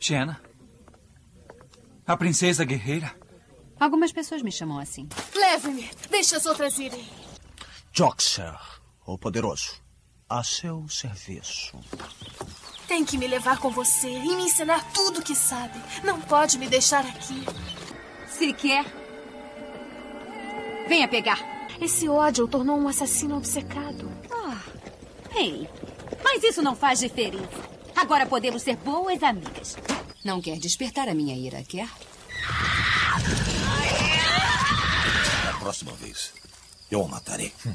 Xena? A princesa guerreira? Algumas pessoas me chamam assim. Leve-me. Deixe as outras irem. Joxer, o poderoso, a seu serviço. Tem que me levar com você e me ensinar tudo o que sabe. Não pode me deixar aqui. Se quer, venha pegar. Esse ódio o tornou um assassino obcecado. Ah, ei, mas isso não faz diferença. Agora podemos ser boas amigas. Não quer despertar a minha ira, quer? Na próxima vez, eu o matarei. Hum.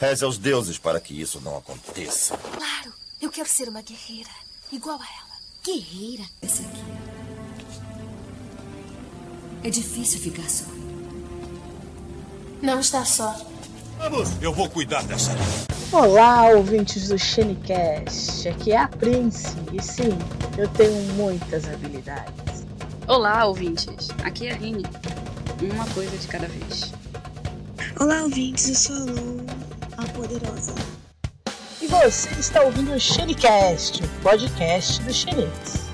Reze aos deuses para que isso não aconteça. Claro, eu quero ser uma guerreira, igual a ela. Guerreira? Essa aqui. É difícil ficar só. Não está só. Vamos, eu vou cuidar dessa. Olá, ouvintes do Shenecast. Aqui é a Prince. E sim, eu tenho muitas habilidades. Olá, ouvintes. Aqui é a Rini. Uma coisa de cada vez. Olá, ouvintes. Eu sou a Lu, a poderosa. E você está ouvindo o Shenecast, o podcast do Xenex.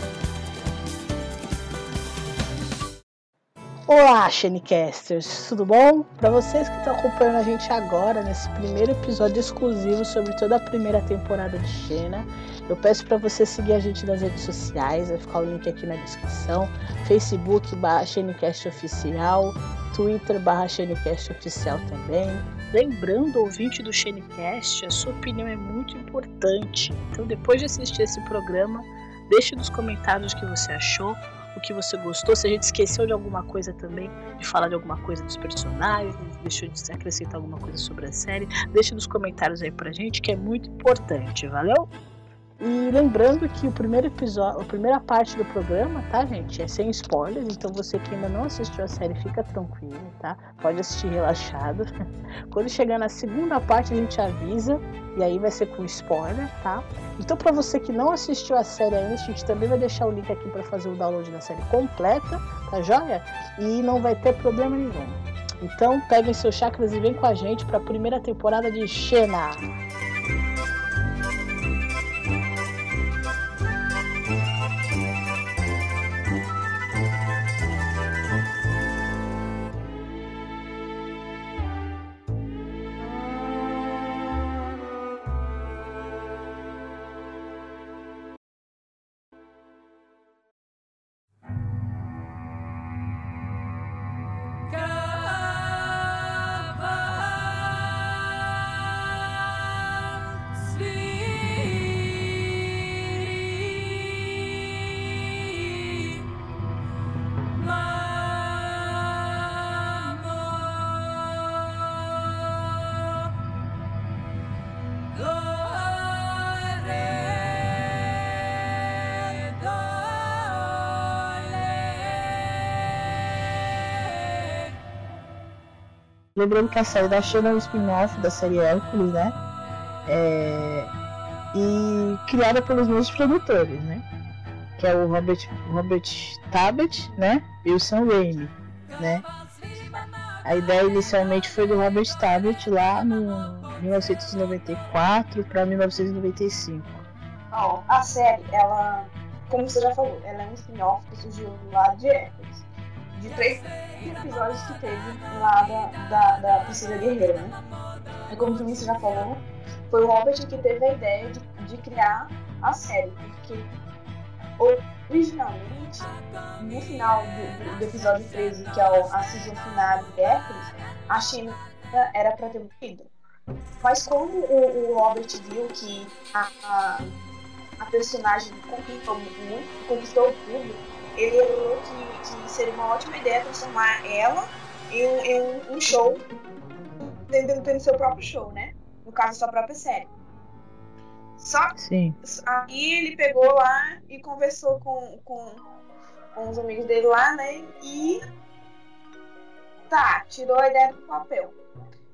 Olá, Shenecasters, tudo bom? Para vocês que estão acompanhando a gente agora nesse primeiro episódio exclusivo sobre toda a primeira temporada de Xena, eu peço para você seguir a gente nas redes sociais, vai ficar o link aqui na descrição, Facebook barra Oficial, Twitter barra Oficial também. Lembrando, ouvinte do Xenecast, a sua opinião é muito importante, então depois de assistir esse programa, deixe nos comentários o que você achou, o que você gostou, se a gente esqueceu de alguma coisa também, de falar de alguma coisa dos personagens, deixou de acrescentar alguma coisa sobre a série, deixe nos comentários aí pra gente que é muito importante, valeu? E lembrando que o primeiro episódio, a primeira parte do programa, tá, gente, é sem spoilers, então você que ainda não assistiu a série, fica tranquilo, tá? Pode assistir relaxado. Quando chegar na segunda parte, a gente avisa, e aí vai ser com spoiler, tá? Então, para você que não assistiu a série ainda, a gente também vai deixar o link aqui para fazer o download da série completa, tá joia? E não vai ter problema nenhum. Então, peguem seus chakras e vem com a gente para a primeira temporada de Xena. Lembrando que a série da Xena é um spin-off da série Hércules, né? É... E criada pelos mesmos produtores, né? Que é o Robert, Robert Tabet, né? E o Sam Raimi, né? A ideia inicialmente foi do Robert Tabet lá no 1994 para 1995. Bom, a série, ela, como você já falou, ela é um spin-off que surgiu lá de Hércules de três episódios que teve lá da, da, da Guerreira, né? E como você já falou, foi o Robert que teve a ideia de, de criar a série, porque originalmente, no final do, do episódio 13, que é a season final de Hércules, a China era para ter morrido. Mas como o, o Robert viu que a, a, a personagem conquistou muito, conquistou o público, ele falou que, que seria uma ótima ideia transformar ela em um, em um, show, tendo, tendo seu próprio show, né? No caso, sua própria série. Só Sim. aí ele pegou lá e conversou com, com, com os amigos dele lá, né? E tá, tirou a ideia do papel.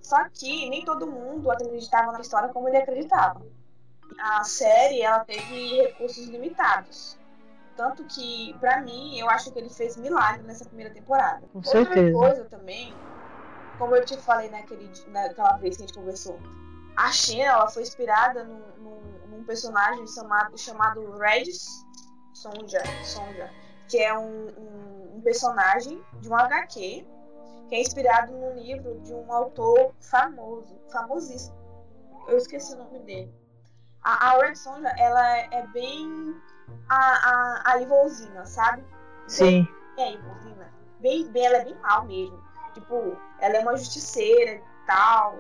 Só que nem todo mundo acreditava na história como ele acreditava. A série ela teve recursos limitados. Tanto que, pra mim, eu acho que ele fez milagre nessa primeira temporada. Com Outra certeza. coisa também, como eu te falei naquele, naquela vez que a gente conversou, a Xena ela foi inspirada num, num, num personagem chamado, chamado Regis Sonja, Sonja que é um, um, um personagem de um HQ que é inspirado num livro de um autor famoso, famosíssimo. Eu esqueci o nome dele. A, a ela é bem a, a, a Ivolzina, sabe? Sim. É, a. Bem, bem, ela é bem mal mesmo. Tipo, ela é uma justiceira e tal.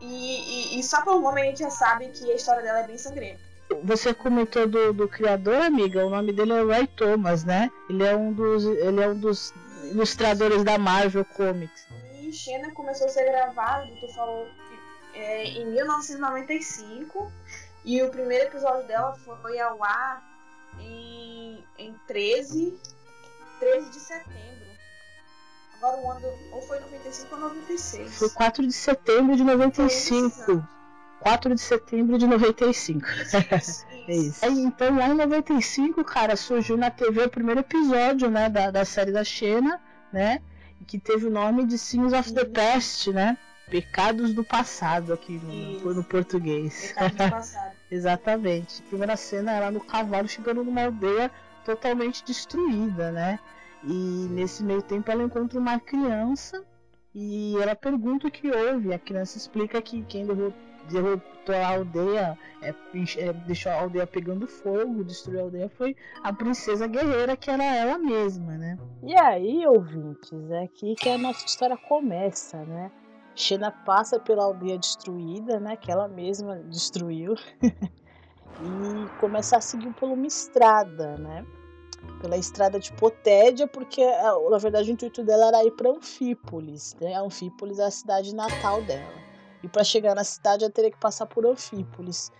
E, e, e só pelo nome a gente já sabe que a história dela é bem sangrenta. Você comentou do, do criador, amiga. O nome dele é Ray Thomas, né? Ele é um dos, ele é um dos ilustradores da Marvel Comics. E Xena começou a ser gravado, tu falou, é, em 1995. E o primeiro episódio dela foi ao ar em, em 13, 13 de setembro. Agora o ano ou foi 95 ou 96. Foi 4 de setembro de 95. 4 de setembro de 95. é isso. Aí, então, lá em 95, cara, surgiu na TV o primeiro episódio, né, da, da série da Xena, né, que teve o nome de Sins of the Past, né, Pecados do Passado, aqui no, no português. Pecados do Passado. Exatamente. A primeira cena, ela no cavalo chegando numa aldeia totalmente destruída, né, e nesse meio tempo ela encontra uma criança e ela pergunta o que houve. A criança explica que quem derrotou a aldeia, é, é, deixou a aldeia pegando fogo, destruiu a aldeia, foi a princesa guerreira, que era ela mesma, né? E aí, ouvintes, é aqui que a nossa história começa, né? Xena passa pela aldeia destruída, né? Que ela mesma destruiu. e começa a seguir por uma estrada, né? Pela estrada de Potédia, porque na verdade o intuito dela era ir para Anfípolis, né? Anfípolis é a cidade natal dela. E para chegar na cidade ela teria que passar por Anfípolis.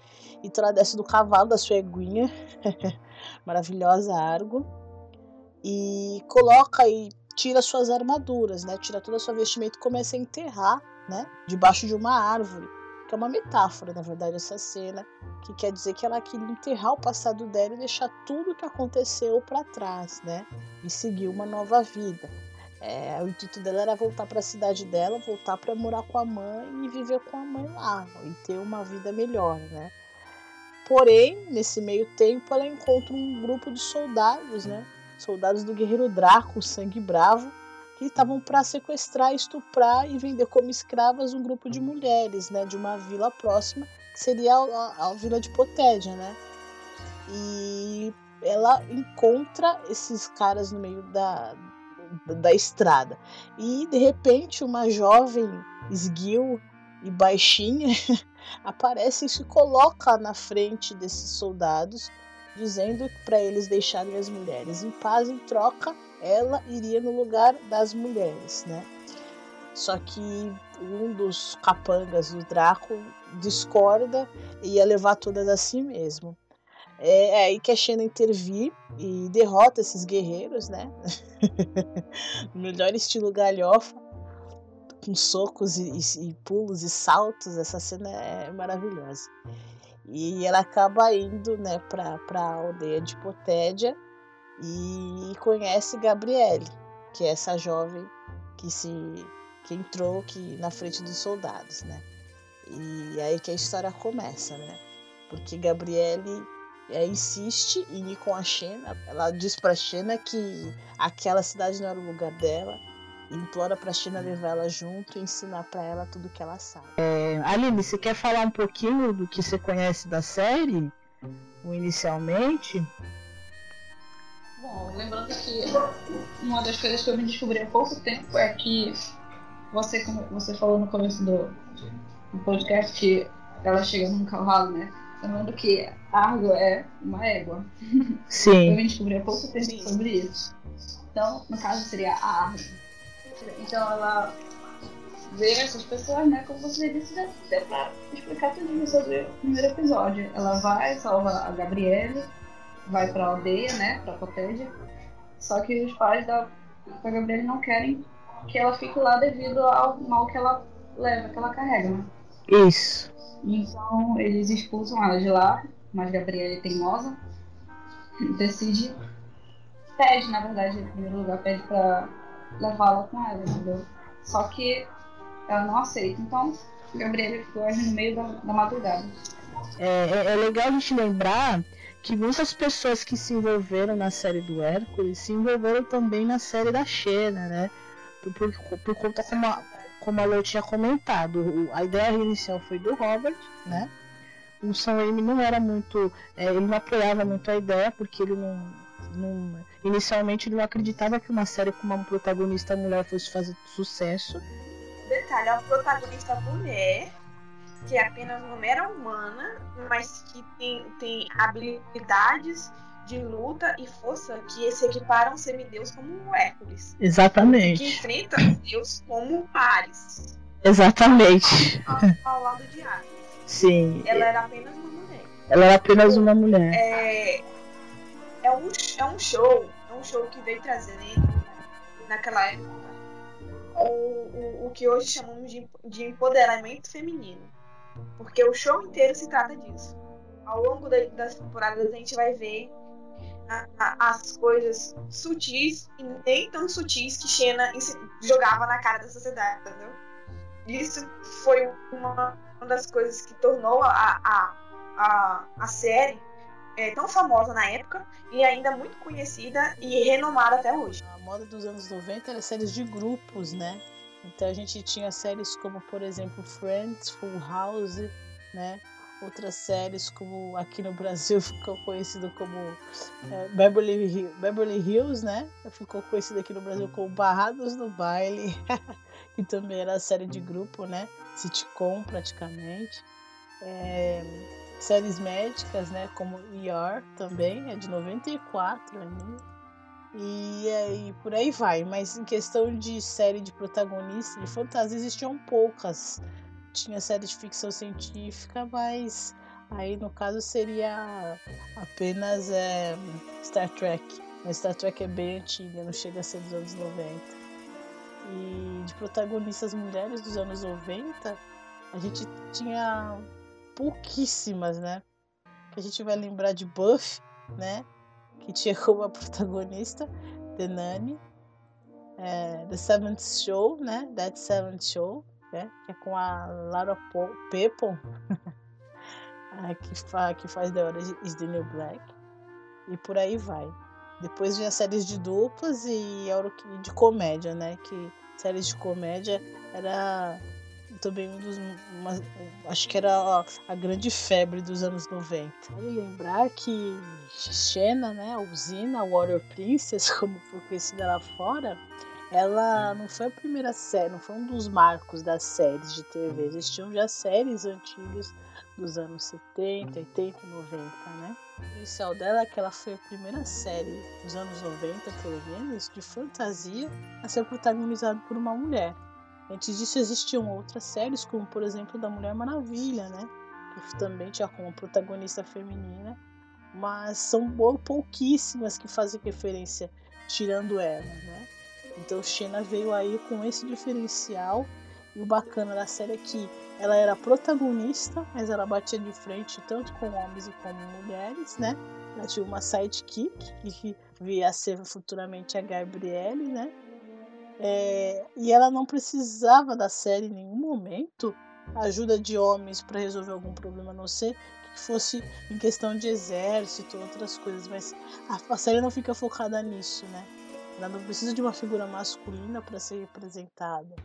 Então ela desce do cavalo da sua eguinha, maravilhosa Argo, e coloca e tira suas armaduras, né? Tira toda a sua vestimenta e começa a enterrar, né? Debaixo de uma árvore. Que é uma metáfora, na verdade, essa cena, que quer dizer que ela queria enterrar o passado dela e deixar tudo o que aconteceu para trás, né? E seguir uma nova vida. É, o intuito dela era voltar para a cidade dela, voltar para morar com a mãe e viver com a mãe lá e ter uma vida melhor, né? Porém, nesse meio tempo, ela encontra um grupo de soldados, né? Soldados do guerreiro Draco, sangue bravo, que estavam para sequestrar, estuprar e vender como escravas um grupo de mulheres, né? De uma vila próxima, que seria a, a vila de Potédia, né? E ela encontra esses caras no meio da, da estrada. E de repente uma jovem esguio e baixinha aparece e se coloca na frente desses soldados, dizendo para eles deixarem as mulheres em paz. Em troca, ela iria no lugar das mulheres, né? Só que um dos capangas do Draco discorda e ia levar todas a si mesmo. É, é aí que a Xena intervir e derrota esses guerreiros, né? melhor estilo galhofa, com socos e, e, e, pulos e saltos. Essa cena é maravilhosa. E ela acaba indo, né, pra, pra aldeia de Potédia e conhece Gabriele, que é essa jovem que se que entrou aqui na frente dos soldados, né? E aí que a história começa, né? Porque Gabriele é, insiste em ir com a Xena. Ela diz pra Xena que aquela cidade não era o lugar dela. Implora pra Xena levar ela junto e ensinar para ela tudo que ela sabe. É, Aline, você quer falar um pouquinho do que você conhece da série? Inicialmente? Bom, lembrando que uma das coisas que eu me descobri há pouco tempo é que você, como você falou no começo do, do podcast que ela chega num cavalo, né? Lembrando que Argo é uma égua. Sim. Eu me descobri há pouco tempo Sim. sobre isso. Então, no caso, seria a Argo. Então, ela vê essas pessoas, né? Como você disse, já deu pra explicar tudo sobre o primeiro episódio. Ela vai, salva a Gabriele, vai pra aldeia, né? Pra Cotégia. Só que os pais da, da Gabriele não querem que ela fique lá devido ao mal que ela leva, que ela carrega, né? Isso. Então eles expulsam ela de lá, mas Gabriele teimosa decide, pede na verdade, em primeiro lugar, pede pra levá-la com ela, entendeu? Só que ela não aceita, então Gabriele foge no meio da, da madrugada. É, é, é legal a gente lembrar que muitas pessoas que se envolveram na série do Hércules se envolveram também na série da Xena, né? Por, por, por conta como a, como a Lou tinha comentado, a ideia inicial foi do Robert, né? O Sam Raimi não era muito, é, ele não apoiava muito a ideia porque ele não, não, inicialmente ele não acreditava que uma série com uma protagonista mulher fosse fazer sucesso. Detalhe, é uma protagonista mulher que é apenas uma mera humana, mas que tem, tem habilidades de luta e força que se equiparam a semideus como o Hércules. Exatamente. Que enfrenta Deus como Ares. Exatamente. Ao, ao lado de Ares. Sim. Ela era apenas uma mulher. Ela era apenas uma mulher. É, é, um, é um show, é um show que veio trazendo naquela época o, o, o que hoje chamamos de, de empoderamento feminino. Porque o show inteiro se trata disso. Ao longo da, das temporadas a gente vai ver a, a, as coisas sutis e nem tão sutis que Xena jogava na cara da sociedade, entendeu? Isso foi uma, uma das coisas que tornou a, a, a, a série é, tão famosa na época e ainda muito conhecida e renomada até hoje. A moda dos anos 90 era séries de grupos, né? Então a gente tinha séries como, por exemplo, Friends, Full House, né? Outras séries como aqui no Brasil ficou conhecido como é, Beverly, Beverly Hills, né? Ficou conhecido aqui no Brasil como Barrados no Baile, que também era série de grupo, né? Sitcom praticamente. É, séries médicas, né? Como ER também, é de 94 ainda. E aí por aí vai. Mas em questão de série de protagonista de fantasia existiam poucas. Tinha série de ficção científica, mas aí no caso seria apenas é, Star Trek. Mas Star Trek é bem antiga, não chega a ser dos anos 90. E de protagonistas mulheres dos anos 90, a gente tinha pouquíssimas, né? Que a gente vai lembrar de Buff, né? que tinha como protagonista The Nanny, é, The Seventh Show, né? That Seventh Show, né? que é com a Lara Pepon, que, fa que faz The Orange is the New Black, e por aí vai. Depois vinha séries de duplas e de comédia, né? Que séries de comédia era também um dos. Uma, acho que era a, a, grande febre dos anos 90. Vale lembrar que Xena, né, a usina, Warrior Princess, como foi conhecida lá fora, ela não foi a primeira série, não foi um dos marcos das séries de TV. Existiam já séries antigas dos anos 70, 80 e 90, né? O inicial dela é que ela foi a primeira série dos anos 90, pelo menos, de fantasia a ser protagonizada por uma mulher. Antes disso existiam outras séries, como por exemplo da Mulher Maravilha, né? Que também tinha como protagonista feminina, mas são pouquíssimas que fazem referência tirando ela, né? Então Xena veio aí com esse diferencial e o bacana da série é que ela era protagonista, mas ela batia de frente tanto com homens como mulheres, né? Ela tinha uma sidekick que via ser futuramente a Gabriele, né? É, e ela não precisava da série em nenhum momento ajuda de homens para resolver algum problema, a não ser que fosse em questão de exército, outras coisas. Mas a, a série não fica focada nisso, né? Ela não precisa de uma figura masculina para ser representada.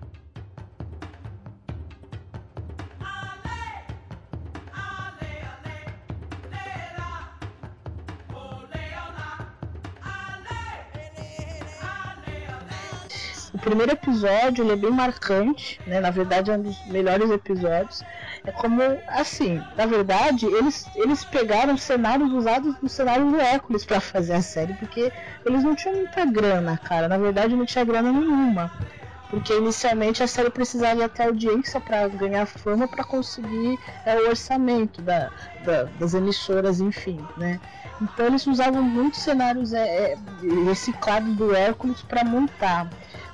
Primeiro episódio ele é bem marcante, né? Na verdade é um dos melhores episódios. É como assim, na verdade eles eles pegaram cenários usados no cenário do Hércules para fazer a série, porque eles não tinham muita grana, cara. Na verdade não tinha grana nenhuma. Porque inicialmente a série precisava ter audiência para ganhar fama para conseguir é, o orçamento da, da, das emissoras, enfim, né? Então eles usavam muitos cenários é, é, reciclados do Hércules para montar.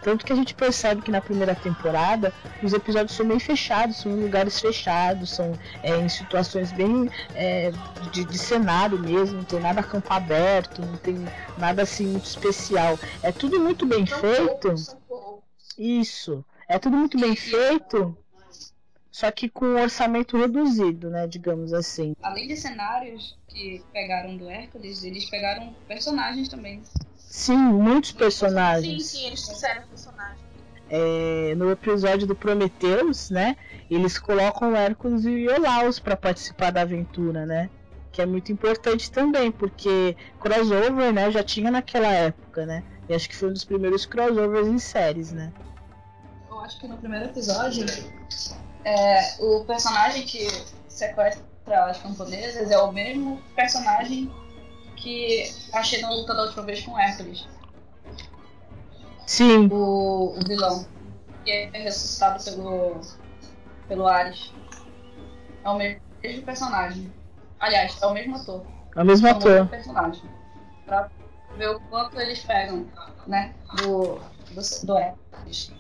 Tanto que a gente percebe que na primeira temporada os episódios são bem fechados, são em lugares fechados, são é, em situações bem é, de, de, cenário mesmo, não tem nada campo aberto, não tem nada assim muito especial. É tudo muito bem feito. Isso. É tudo muito bem feito. só que com um orçamento reduzido, né, digamos assim. Além de cenários que pegaram do Hércules, eles pegaram personagens também. Sim, muitos personagens. Sim, sim, eles fizeram personagens. É, no episódio do Prometheus, né, eles colocam Hércules e o Iolaus para participar da aventura, né? Que é muito importante também, porque crossover, né, já tinha naquela época, né? E acho que foi um dos primeiros crossovers em séries, né? Eu acho que no primeiro episódio, é, o personagem que sequestra as camponesas é o mesmo personagem que achei na luta da última vez com Hércules. Sim. O, o vilão. Que é ressuscitado pelo, pelo Ares. É o mesmo personagem. Aliás, é o mesmo ator. É o mesmo É ator. personagem. Pra ver o quanto eles pegam, né? Do, do, do Hércules.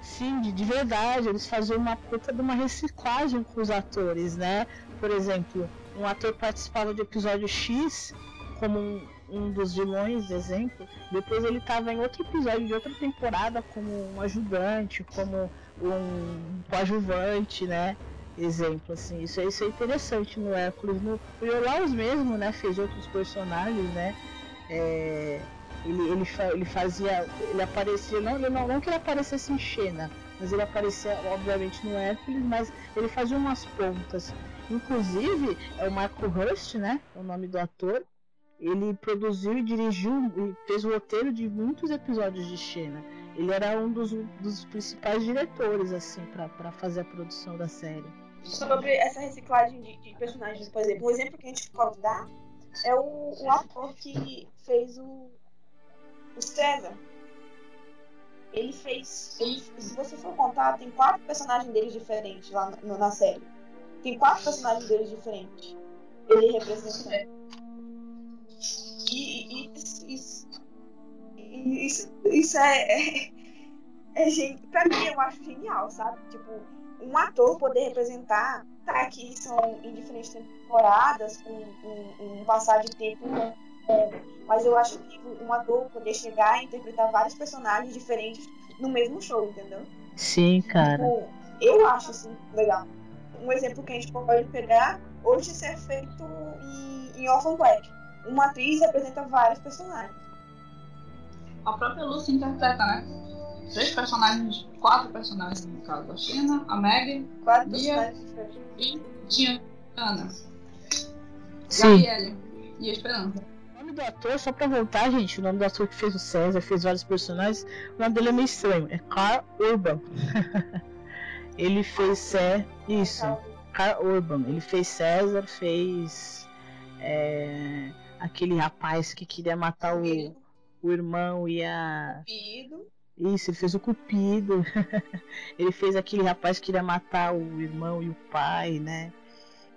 Sim, de, de verdade, eles faziam uma puta de uma reciclagem com os atores, né? Por exemplo, um ator participava de episódio X como um, um dos vilões, exemplo, depois ele estava em outro episódio de outra temporada como um ajudante, como um coadjuvante, né? Exemplo, assim, isso, é- isso é interessante no Hércules. No Iolaus mesmo, né, fez outros personagens, né? É, ele, ele, ele fazia. Ele aparecia. Não, ele não, não que ele aparecesse em Xena, mas ele aparecia, obviamente, no Hércules, mas ele fazia umas pontas. Inclusive, é o Marco Hurst, né? É o nome do ator. Ele produziu e dirigiu e fez o roteiro de muitos episódios de Xena. Ele era um dos, dos principais diretores, assim, para fazer a produção da série. Sobre essa reciclagem de, de personagens, por exemplo, um exemplo que a gente pode dar é o, o ator que fez o, o César. Ele fez. Ele, se você for contar, tem quatro personagens deles diferentes lá na série. Tem quatro personagens deles diferentes. Ele representa. E, e isso, isso, isso, isso é, é, é gen- pra mim eu acho genial, sabe? Tipo, um ator poder representar, tá que são em diferentes temporadas, com um, um passar de tempo longo, mas eu acho que um ator poder chegar e interpretar vários personagens diferentes no mesmo show, entendeu? Sim, cara. Tipo, eu acho assim legal. Um exemplo que a gente pode pegar hoje isso é feito em, em Orphan Black. Uma atriz representa vários personagens. A própria Lucy interpreta, né? Três personagens, quatro personagens no caso. A China, a Meg Quatro Bia. e Diana. Sim. Gabriele e a Esperança. O nome do ator, só pra voltar, gente, o nome do ator que fez o César, fez vários personagens, o nome dele é meio estranho, é Carl Urban. ele fez Cé... Isso, Carl Urban. Ele fez César, fez é, aquele rapaz que queria matar o, o irmão e a. Cupido. Isso, ele fez o Cupido. ele fez aquele rapaz que queria matar o irmão e o pai, né?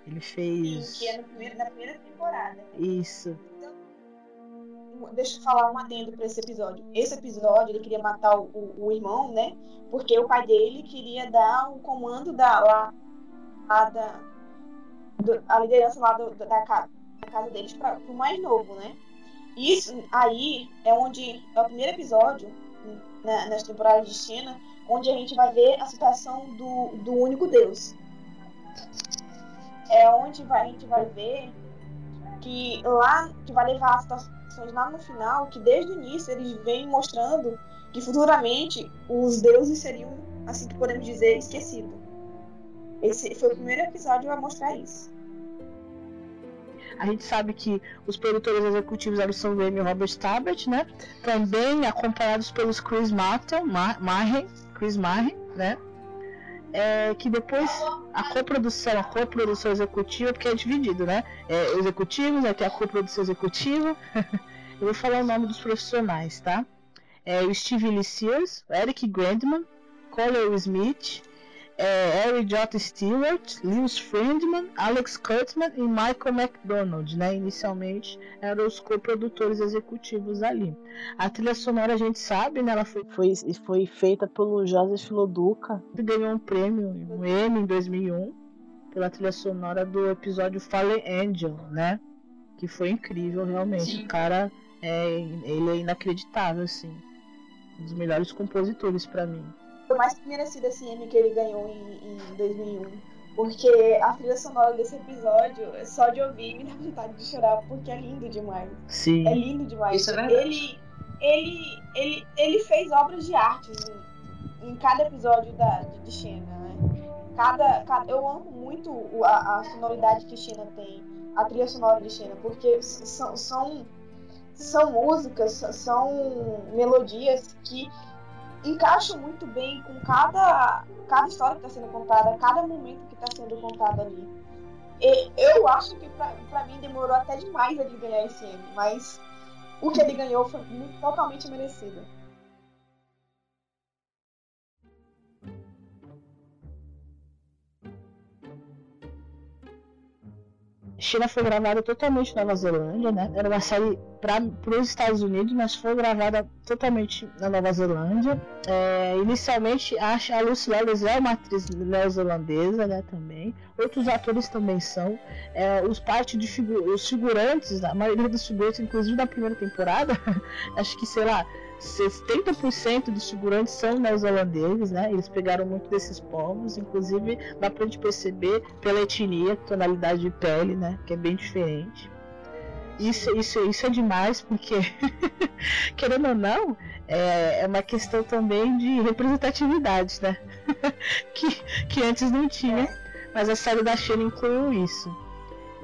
Ele Sim, fez. que é no primeiro, na primeira temporada. Isso. Deixa eu falar um adendo pra esse episódio. Esse episódio ele queria matar o, o, o irmão, né? Porque o pai dele queria dar o comando da, lá, da do- a liderança lá do- da, casa, da casa deles para o mais novo, né? Isso aí é onde é o primeiro episódio na, nas temporadas de China, onde a gente vai ver a situação do, do único Deus. É onde vai, a gente vai ver que lá que vai levar as situações lá no final, que desde o início eles vêm mostrando que futuramente os deuses seriam, assim que podemos dizer, esquecidos. Esse foi o primeiro episódio a mostrar isso. A gente sabe que os produtores executivos eram o Sam Raimi e o Robert Tabbert, né? Também acompanhados pelos Chris Martin, Mar Chris Marren, né? É, que depois a coprodução, a coprodução executiva, porque é dividido, né? É, executivos, aí tem a coprodução executiva. Eu vou falar o nome dos profissionais, tá? É o Steve Lee Sears, Eric Grandman, Colin Smith, é, Harry J. Stewart, Lewis Friedman, Alex Kurtzman e Michael McDonald, né? Inicialmente eram os coprodutores executivos ali. A trilha sonora a gente sabe, né? Ela foi, foi, foi feita pelo Joseph Loduca, que ganhou um prêmio, um Emmy em 2001, pela trilha sonora do episódio Fallen Angel, né? Que foi incrível, realmente. Sim. O cara, é, ele é inacreditável, assim. Um dos melhores compositores pra mim. Mais merecido esse M que ele ganhou em, em 2001. Porque a trilha sonora desse episódio, só de ouvir, me dá vontade de chorar, porque é lindo demais. Sim. É lindo demais. Isso é verdade. Ele, ele, ele, ele fez obras de arte em, em cada episódio da, de, de Xena, né? Cada, cada, eu amo muito a, a sonoridade que Xena tem, a trilha sonora de Xena, porque são, são, são músicas, são melodias que encaixam muito bem com cada, cada história que está sendo contada, cada momento que está sendo contado ali. E eu acho que pra mim demorou até demais ele ganhar esse M, mas o que ele ganhou foi totalmente merecido. China foi gravada totalmente na Nova Zelândia, né? Era uma série para os Estados Unidos, mas foi gravada totalmente na Nova Zelândia. É, inicialmente, a, a Lucy Lawless é uma atriz neozelandesa, né? Também. Outros atores também são. É, os parte de figu os figurantes, a maioria dos figurantes, inclusive da primeira temporada, acho que sei lá. 70% dos figurantes são neozelandeses, né? Eles pegaram muito desses povos, inclusive dá pra gente perceber pela etnia, tonalidade de pele, né? Que é bem diferente. Isso, isso, isso é demais, porque, querendo ou não, é, é uma questão também de representatividade, né? que, que antes não tinha, mas a série da China incluiu isso.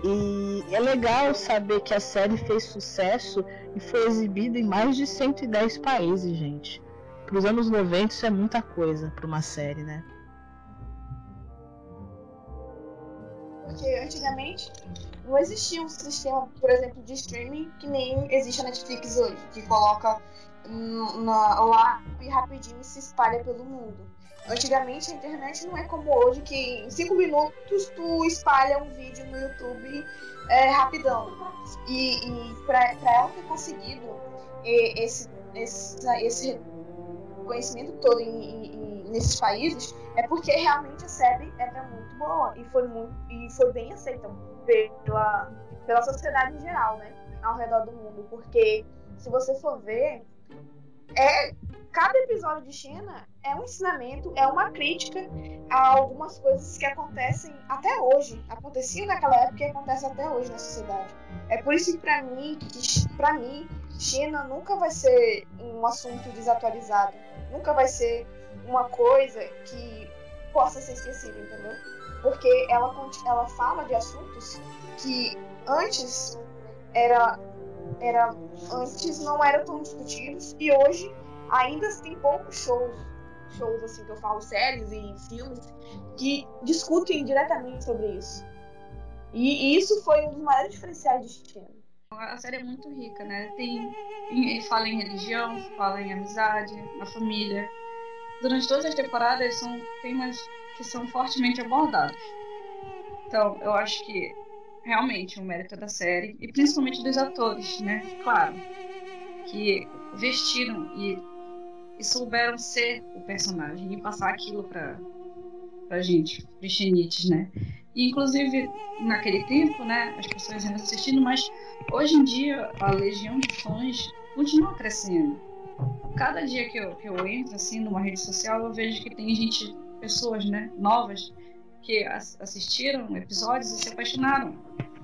E é legal saber que a série fez sucesso e foi exibida em mais de 110 países, gente. Para os anos 90 isso é muita coisa para uma série, né? Porque antigamente não existia um sistema, por exemplo, de streaming que nem existe a Netflix hoje, que coloca na, lá e rapidinho se espalha pelo mundo. Antigamente a internet não é como hoje, que em 5 minutos tu espalha um vídeo no YouTube é, rapidão. E, e para ela ter conseguido esse, esse, esse conhecimento todo em- em- nesses países é porque realmente a série era muito boa e foi, muito, e foi bem aceita pela, pela sociedade em geral, né? Ao redor do mundo. Porque se você for ver, é, cada episódio de Xena é um ensinamento, é uma crítica a algumas coisas que acontecem até hoje. Aconteciam naquela época e acontecem até hoje na sociedade. É por isso que pra mim, que, pra mim, China nunca vai ser um assunto desatualizado. Nunca vai ser uma coisa que possa ser esquecida, entendeu? Porque ela, ela fala de assuntos que antes era, era antes não eram tão discutidos e hoje ainda tem poucos shows shows assim que eu falo séries e filmes que discutem diretamente sobre isso e, e isso foi um dos maiores diferenciais de China A série é muito rica, né? Tem, tem- fala em religião, fala em amizade, na família. Durante todas as temporadas são temas que são fortemente abordados. Então, eu acho que realmente o mérito é da série e principalmente dos atores, né? Claro, que vestiram e, e souberam ser o personagem e passar aquilo pra, pra gente, pros xenites, né? E, inclusive, naquele tempo, né, as pessoas iam assistindo, mas hoje em dia a legião de fãs continua crescendo. Cada dia que eu, que eu entro assim numa rede social, eu vejo que tem gente, pessoas, né, novas, que as- assistiram episódios e se apaixonaram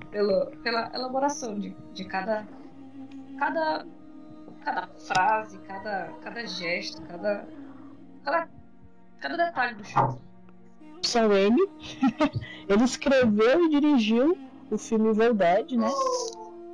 pelo, pela elaboração de, de cada, cada, cada frase, cada, cada gesto, cada, cada, cada detalhe do show. Sam Raimi. ele escreveu e dirigiu o filme Dead, né?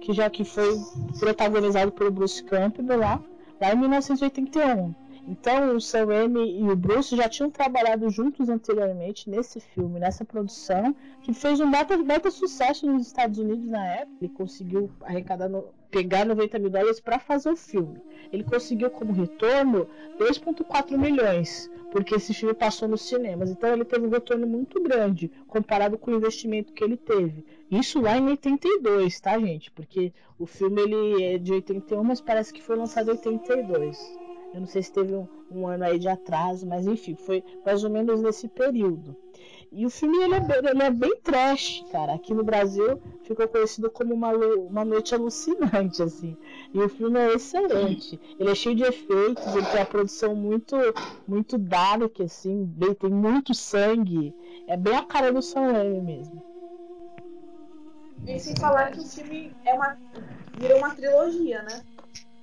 Que já que foi protagonizado pelo Bruce Campbell lá, lá em 1981. Então o Sam Raimi e o Bruce já tinham trabalhado juntos anteriormente nesse filme, nessa produção, que fez um baita, baita sucesso nos Estados Unidos na época. Ele conseguiu arrecadar, no- pegar 90 mil dólares para fazer o filme. Ele conseguiu como retorno 2,4 milhões, porque esse filme passou nos cinemas. Então ele teve um retorno muito grande comparado com o investimento que ele teve. Isso lá em 82, tá, gente? Porque o filme ele é de 81, mas parece que foi lançado em 82. Eu não sei se teve um, um ano aí de atraso, mas enfim, foi mais ou menos nesse período. E o filme ele é, bem, ele é bem trash, cara. Aqui no Brasil ficou conhecido como uma, uma noite alucinante, assim. E o filme é excelente. Ele é cheio de efeitos, ele tem a produção muito, muito dark, assim, bem, tem muito sangue. É bem a cara do Sam Raimi mesmo. E sem falar que o filme é uma, virou uma trilogia, né?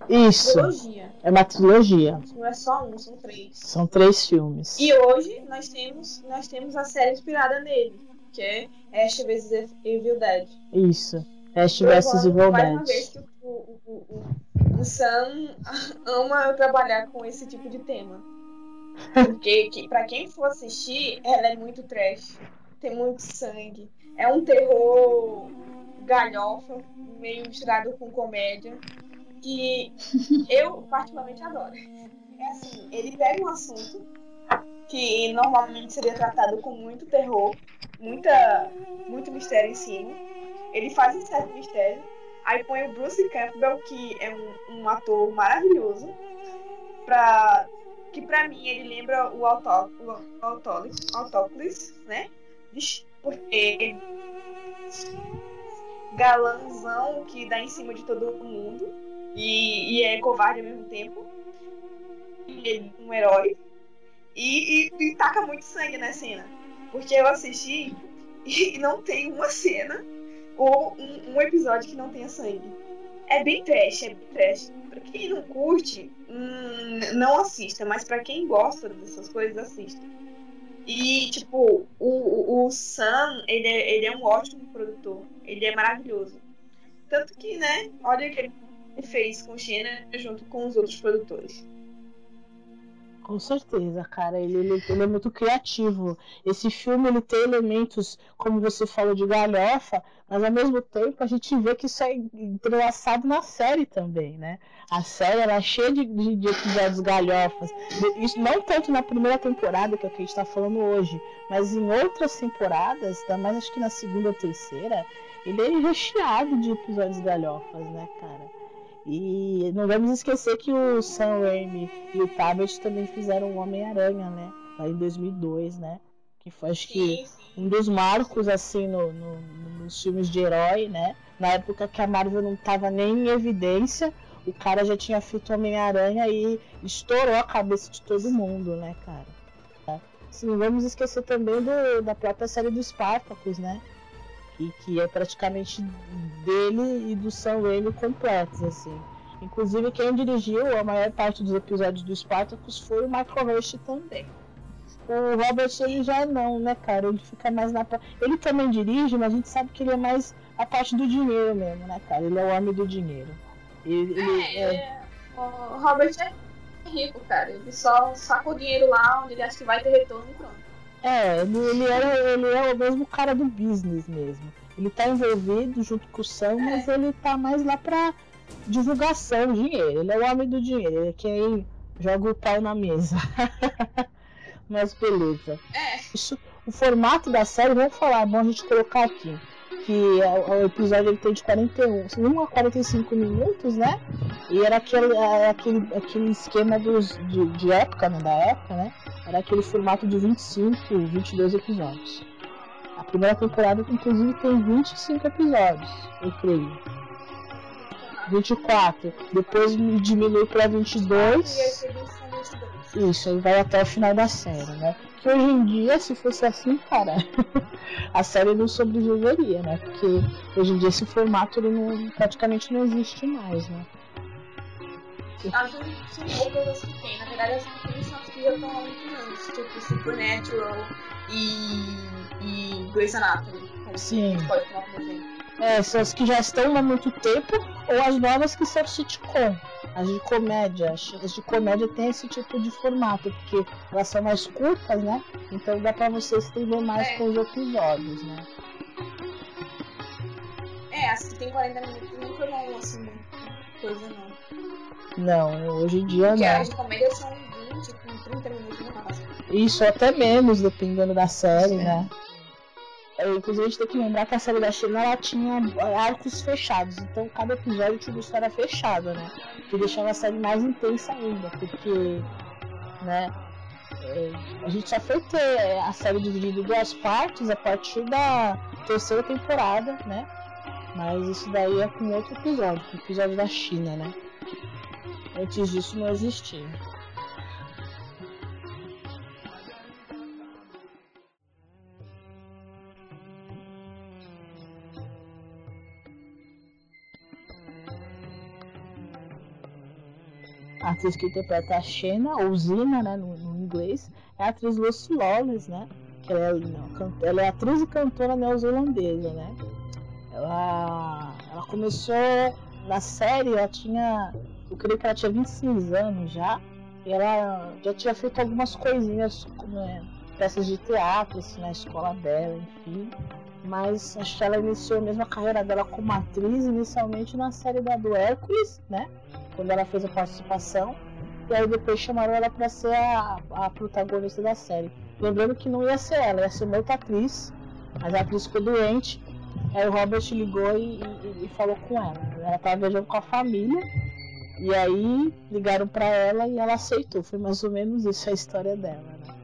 Isso. Trilogia. É uma trilogia. Não é só um, são três. São três filmes. E hoje nós temos, nós temos a série inspirada nele, que é Ash vs Evil Dead. Isso. Ash vs Evil mais Dead. uma vez que o, o, o, o Sam ama trabalhar com esse tipo de tema. Porque que, pra quem for assistir, ela é muito trash. Tem muito sangue. É um terror galhofa, meio misturado com comédia. Que eu particularmente adoro. É assim, ele pega um assunto que normalmente seria tratado com muito terror, muita, muito mistério em cima. Ele faz um certo mistério. Aí põe o Bruce Campbell, que é um, um ator maravilhoso, pra, que pra mim ele lembra o Autópolis, né? Porque galanzão que dá em cima de todo mundo e, e é covarde ao mesmo tempo. Ele é um herói. E, e, e taca muito sangue na cena. Porque eu assisti e não tem uma cena ou um, um, episódio que não tenha sangue. É bem trash, é bem trash. Pra quem não curte, hum, não assista, mas pra quem gosta dessas coisas, assista. E, tipo, o, o Sam, ele é, ele é um ótimo produtor. Ele é maravilhoso. Tanto que, né, olha que ele fez com Xena junto com os outros produtores. Com certeza, cara, ele, ele, ele, é muito criativo. Esse filme ele tem elementos, como você falou, de galhofa, mas ao mesmo tempo a gente vê que isso é entrelaçado na série também, né? A série ela é cheia de, de, de episódios galhofas. Isso não tanto na primeira temporada, que é o que a gente está falando hoje, mas em outras temporadas, ainda mais acho que na segunda ou terceira, ele é recheado de episódios galhofas, né, cara? E não vamos esquecer que o Sam Raimi e o Tablet também fizeram o Homem-Aranha, né? Lá em 2002, né? Que foi, acho que, um dos marcos, assim, no, no, nos filmes de herói, né? Na época que a Marvel não estava nem em evidência, o cara já tinha feito Homem-Aranha e estourou a cabeça de todo mundo, né, cara? Sim, não vamos esquecer também do, da própria série do Spartacus, né? Que, que é praticamente dele e do Sam Raimi completos, assim. Inclusive quem dirigiu a maior parte dos episódios do Spartacus foi o Michael Rush também. O Robert ele já não, né, cara? Ele fica mais na ele também dirige, mas a gente sabe que ele é mais a parte do dinheiro mesmo, né, cara? Ele é o homem do dinheiro. Ele, ele é, é... O Robert é rico, cara. Ele só saca o dinheiro lá onde ele acha que vai ter retorno e pronto. É, ele, ele, era, ele é o mesmo cara do business mesmo. Ele tá envolvido junto com o Sam, mas ele tá mais lá pra divulgação, dinheiro. Ele é o homem do dinheiro, ele é quem joga o pau na mesa. mas beleza. É. Isso, o formato da série, vamos falar, é bom a gente colocar aqui. Que é, o episódio ele tem de 41, 1 a 45 minutos, né? E era aquele, é, aquele, aquele esquema dos, de, de época, né? Da época, né? Era aquele formato de 25, 22 episódios. A primeira temporada, inclusive, tem 25 episódios, eu creio. 24. Depois diminui para 22. Isso, aí vai até o final da série, né? Que hoje em dia, se fosse assim, cara, a série não sobreviveria, né? Porque hoje em dia esse formato ele não, praticamente não existe mais, né? As são poucas as que tem. Na verdade, as que tem são as que já estão há muitos anos, tipo Supernatural e, e Grey's Anatomy. Sim. pode tomar como exemplo. É, são as que já estão há muito tempo, ou as novas que são sitcom. As de comédia. As de comédia tem esse tipo de formato, porque elas são mais curtas, né? Então dá pra você estender mais É. com os episódios, né? É, as que tem 40 minutos nunca vão assim, coisa não. Não, hoje em dia Porque não. as de comédia são 20, com 30 minutos no máximo. Isso, até menos, dependendo da série, Sim. né? é, inclusive a gente tem que lembrar que a série da China ela tinha arcos fechados, então cada episódio tinha uma história fechada, né? Que deixava a série mais intensa ainda, porque, né? É, a gente só foi ter a série dividida em duas partes a partir da terceira temporada, né? Mas isso daí é com outro episódio, com o episódio da China, né? Antes disso não existia. A atriz que interpreta a Xena, ou Zina, né, no, no inglês, é a atriz Lucy Lawless, né? Que ela, é, não, ela é atriz e cantora neozelandesa, né? Ela, ela começou na série, ela tinha, eu creio que ela tinha 26 anos já, e ela já tinha feito algumas coisinhas, como é, peças de teatro, assim, na escola dela, enfim. Mas acho que ela iniciou mesmo a carreira dela como atriz, inicialmente na série da do Hércules, né? quando ela fez a participação. E aí depois chamaram ela para ser a, a, protagonista da série. Lembrando que não ia ser ela, ia ser uma outra atriz. Mas a atriz ficou doente. Aí o Robert ligou e, e, e falou com ela. Ela estava viajando com a família. E aí ligaram para ela e ela aceitou. Foi mais ou menos isso a história dela. Né?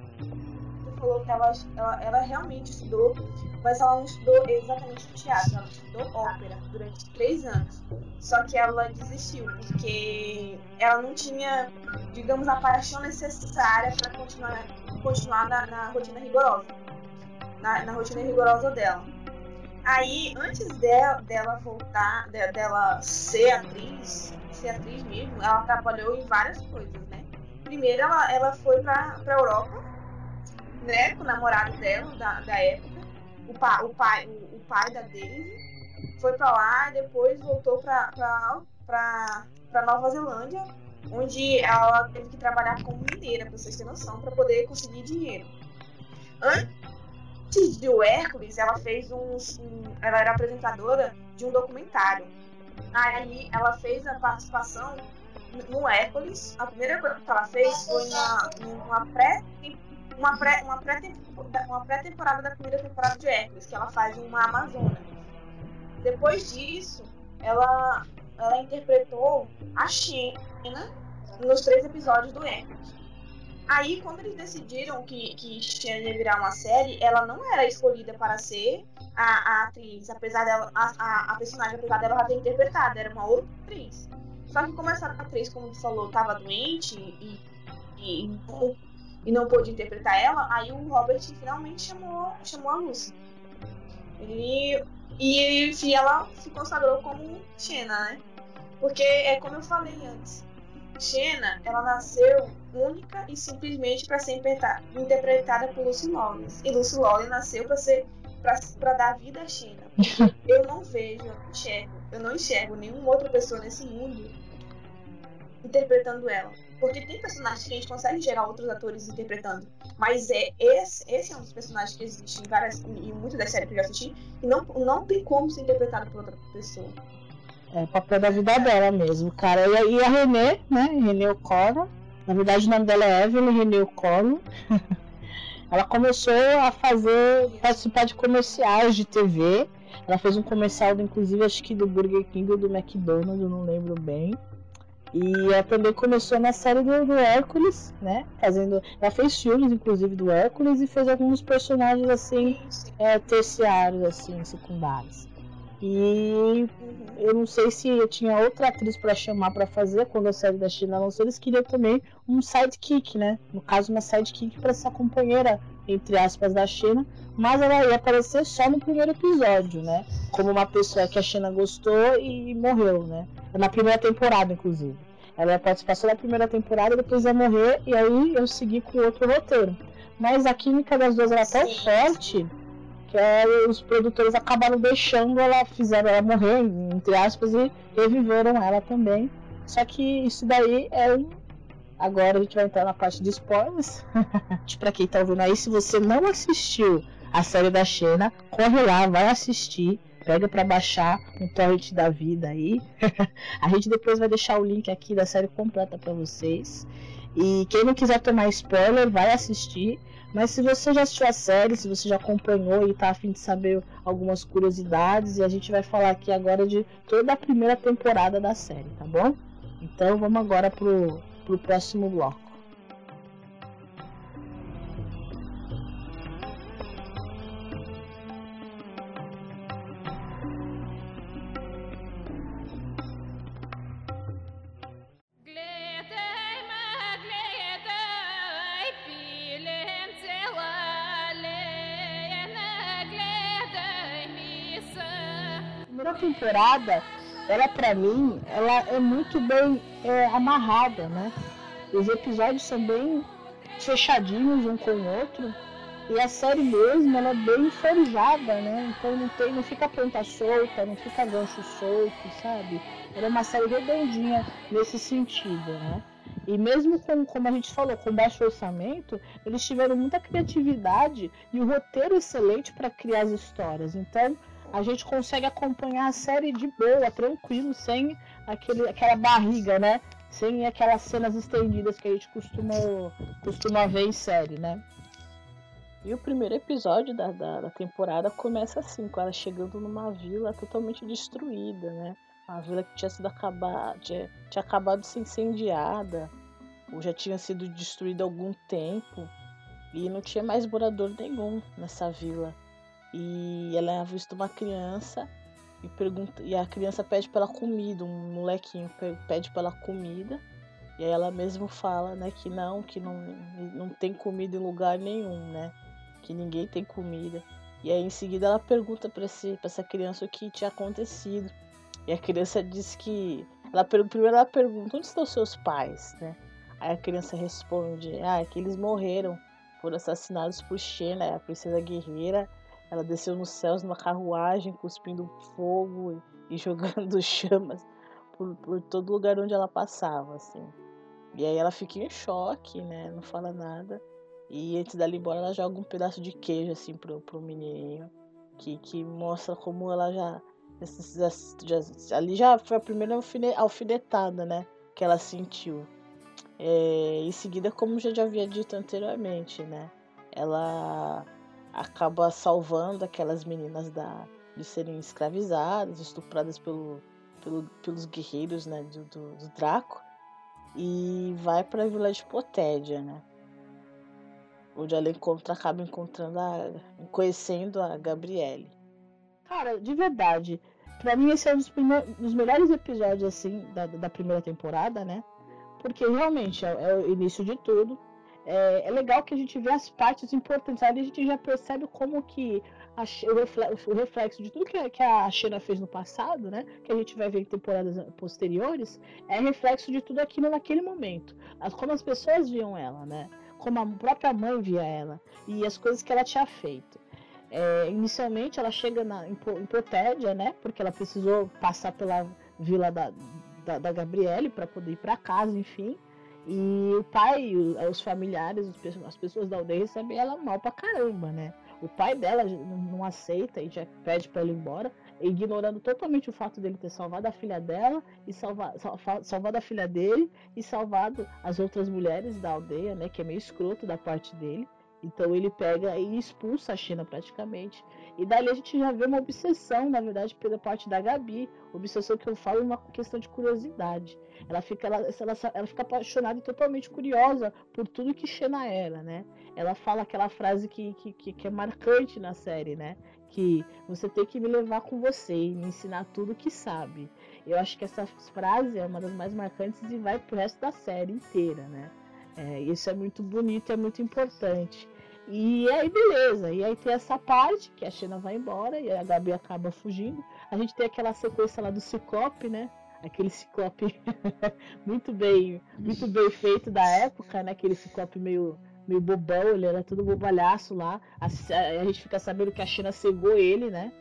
Você falou que ela, ela, ela realmente estudou mas ela não estudou exatamente teatro, ela estudou ópera durante três anos. Só que ela desistiu, porque ela não tinha, digamos, a paixão necessária para continuar, continuar na, na, rotina rigorosa. Na, na, rotina rigorosa dela. Aí, antes dela, dela voltar, de, dela ser atriz, ser atriz mesmo, ela trabalhou em várias coisas, né? Primeiro, ela, ela foi para a Europa, né, com o namorado dela, da, da época o, pa, o, pai, o, o pai da Daisy foi para lá depois voltou para Nova Zelândia, onde ela teve que trabalhar como mineira, para vocês terem noção, para poder conseguir dinheiro. Antes do Hércules, ela fez um, um, Ela era apresentadora de um documentário. Aí ela fez a participação no Hércules. A primeira coisa que ela fez foi na, numa pré uma pré uma pré-temporada uma pré -temporada da primeira temporada de Hércules, que ela faz uma Amazona. Depois disso, ela, ela interpretou a Xena nos três episódios do Hércules. Aí, quando eles decidiram que, que Xena ia virar uma série, ela não era escolhida para ser a, a atriz, apesar dela, a, a, a, personagem, apesar dela já ter interpretado, era uma outra atriz. Só que como essa atriz, como tu falou, estava doente e, e, e e não pôde interpretar ela, aí o Robert finalmente chamou, chamou a Lucy. Ele, e, e ela se consagrou como Xena, né? Porque é como eu falei antes. Xena, ela nasceu única e simplesmente para ser interpretada por Lucy Lawless. E Lucy Lawless nasceu para ser para dar vida a Xena. eu não vejo, eu não enxergo, eu não enxergo nenhuma outra pessoa nesse mundo interpretando ela. Porque tem personagens que a gente consegue gerar outros atores interpretando. Mas é esse, esse é um dos personagens que existe em várias. em muitas das séries que eu já assisti. E não, não tem como ser interpretado por outra pessoa. É o papel da vida dela mesmo, cara. E, e a Renée, né? Renée O'Connor. Na verdade o nome dela é Evelyn Renée O'Connor. ela começou a fazer. participar de comerciais de TV. Ela fez um comercial, inclusive, acho que do Burger King ou do McDonald's, eu não lembro bem. E ela também começou na série do, do, Hércules, né? Fazendo. Ela fez filmes, inclusive, do Hércules e fez alguns personagens assim, é, terciários, assim, secundários. E eu não sei se eu tinha outra atriz para chamar para fazer quando a série da China lançou. Eles queriam também um sidekick, né? No caso, uma sidekick para essa companheira, entre aspas, da China. Mas ela ia aparecer só no primeiro episódio, né? Como uma pessoa que a China gostou e morreu, né? Na primeira temporada, inclusive. Ela ia participar só da primeira temporada, depois ia morrer, e aí eu segui com outro roteiro. Mas a química das duas era tão forte que os produtores acabaram deixando ela, fizeram ela morrer, entre aspas, e reviveram ela também. Só que isso daí é um. Agora a gente vai entrar na parte de spoilers. pra quem tá ouvindo aí, se você não assistiu a série da Xena, corre lá, vai assistir pega para baixar um torrent da vida aí. a gente depois vai deixar o link aqui da série completa para vocês. E quem não quiser tomar spoiler, vai assistir, Mas se você já assistiu a série, se você já acompanhou e tá afim de saber algumas curiosidades, e a gente vai falar aqui agora de toda a primeira temporada da série, tá bom? Então vamos agora pro, pro próximo bloco. Primeira temporada, ela para mim, ela é muito bem é, amarrada, né? Os episódios são bem fechadinhos um com o outro. E a série mesmo, ela é bem forjada, né? Então não tem, não fica ponta solta, não fica gancho solto, sabe? Ela é uma série redondinha nesse sentido, né? E mesmo com, como a gente falou, com baixo orçamento, eles tiveram muita criatividade e o roteiro excelente para criar as histórias. Então, a gente consegue acompanhar a série de boa, tranquilo, sem aquele, aquela barriga, né? Sem aquelas cenas estendidas que a gente costuma, costuma ver em série, né? E o primeiro episódio da, da, da, temporada começa assim, com ela chegando numa vila totalmente destruída, né? Uma vila que tinha sido acabada, tinha, tinha acabado de ser incendiada, ou já tinha sido destruída há algum tempo, e não tinha mais morador nenhum nessa vila. E ela avista uma criança e pergunta e a criança pede pela comida, um molequinho pede pela comida. E aí ela mesmo fala, né, que não, que não, não tem comida em lugar nenhum, né? Que ninguém tem comida. E aí em seguida ela pergunta para essa criança o que tinha acontecido. E a criança diz que ela primeiro ela pergunta onde estão seus pais, né? Aí a criança responde, ah, é que eles morreram, foram assassinados por Xena, a princesa guerreira, ela desceu nos céus numa carruagem, cuspindo fogo e, jogando chamas por, por, todo lugar onde ela passava, assim. E aí ela fica em choque, né? Não fala nada. E antes dela ir embora, ela joga um pedaço de queijo, assim, pro, pro menininho. Que, que mostra como ela já, já, já Ali já foi a primeira alfinetada, né? Que ela sentiu. É, em seguida, como já havia dito anteriormente, né? Ela acaba salvando aquelas meninas da, de serem escravizadas, estupradas pelo, pelo, pelos guerreiros né, do, do, do Draco e vai para a vila de Potédia, né? Onde ela encontra, acaba encontrando a, conhecendo a Gabriele. Cara, de verdade, para mim esse é um dos, dos melhores episódios assim da, da primeira temporada, né? Porque realmente é, é o início de tudo é, é, legal que a gente vê as partes importantes. Ali a gente já percebe como que a, o, reflexo, o, reflexo, de tudo que, que a Xena fez no passado, né? Que a gente vai ver em temporadas posteriores, é reflexo de tudo aquilo naquele momento. As, como as pessoas viam ela, né? Como a própria mãe via ela e as coisas que ela tinha feito. É, inicialmente ela chega na, em, em Protédia, né? Porque ela precisou passar pela vila da, da, da Gabriele para poder ir para casa, enfim. E o pai, os familiares, as pessoas da aldeia recebem ela mal pra caramba, né? O pai dela não aceita e já pede para ela ir embora, ignorando totalmente o fato dele ter salvado a filha dela e salva, salvado a filha dele e salvado as outras mulheres da aldeia, né? Que é meio escroto da parte dele. Então ele pega e expulsa a China praticamente. E dali a gente já vê uma obsessão, na verdade, pela parte da Gabi. Obsessão que eu falo é uma questão de curiosidade. Ela fica, ela, ela, ela fica apaixonada e totalmente curiosa por tudo que Xena era, né? Ela fala aquela frase que, que, que, é marcante na série, né? Que você tem que me levar com você e me ensinar tudo que sabe. Eu acho que essa frase é uma das mais marcantes e vai pro resto da série inteira, né? É, isso é muito bonito, é muito importante. E aí, beleza. E aí tem essa parte que a Xena vai embora e a Gabi acaba fugindo. A gente tem aquela sequência lá do Ciclope, né? Aquele Ciclope muito bem, muito bem feito da época, né? Aquele Ciclope meio, meio bobão, ele era todo bobalhaço lá. A, a, gente fica sabendo que a China cegou ele, né?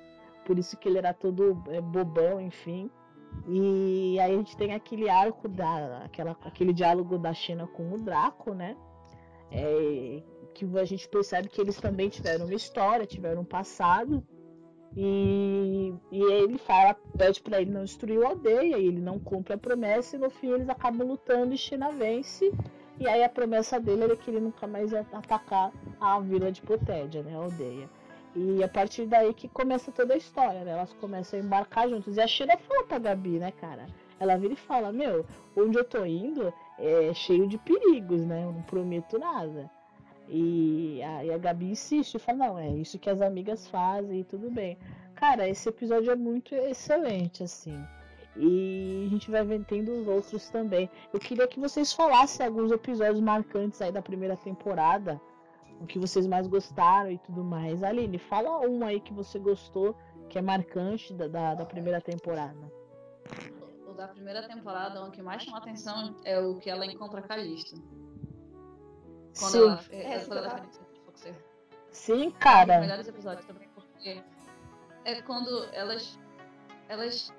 Por isso que ele era todo é, bobão, enfim. E aí a gente tem aquele arco da. Aquela, aquele diálogo da China com o Draco, né? É, que a gente percebe que eles também tiveram uma história, tiveram um passado. E, e ele fala, pede para ele não destruir a aldeia, e ele não cumpre a promessa, e no fim eles acabam lutando e China vence. E aí a promessa dele era que ele nunca mais ia atacar a vila de Potédia, né? A aldeia. E a partir daí que começa toda a história, né? Elas começam a embarcar juntos. E a Sheila fala pra Gabi, né, cara? Ela vira e fala, meu, onde eu tô indo é cheio de perigos, né? Eu não prometo nada. E a, e a Gabi insiste e fala, não, é isso que as amigas fazem e tudo bem. Cara, esse episódio é muito excelente, assim. E a gente vai tendo os outros também. Eu queria que vocês falassem alguns episódios marcantes aí da primeira temporada. O que vocês mais gostaram e tudo mais. Aline, fala um aí que você gostou, que é marcante da, da, da primeira temporada. O da primeira temporada, o que mais chama atenção é o que ela encontra Calista. Quando Sim. ela, é, É, quando ela. Sim, Um cara. melhores episódios também, porque é quando elas elas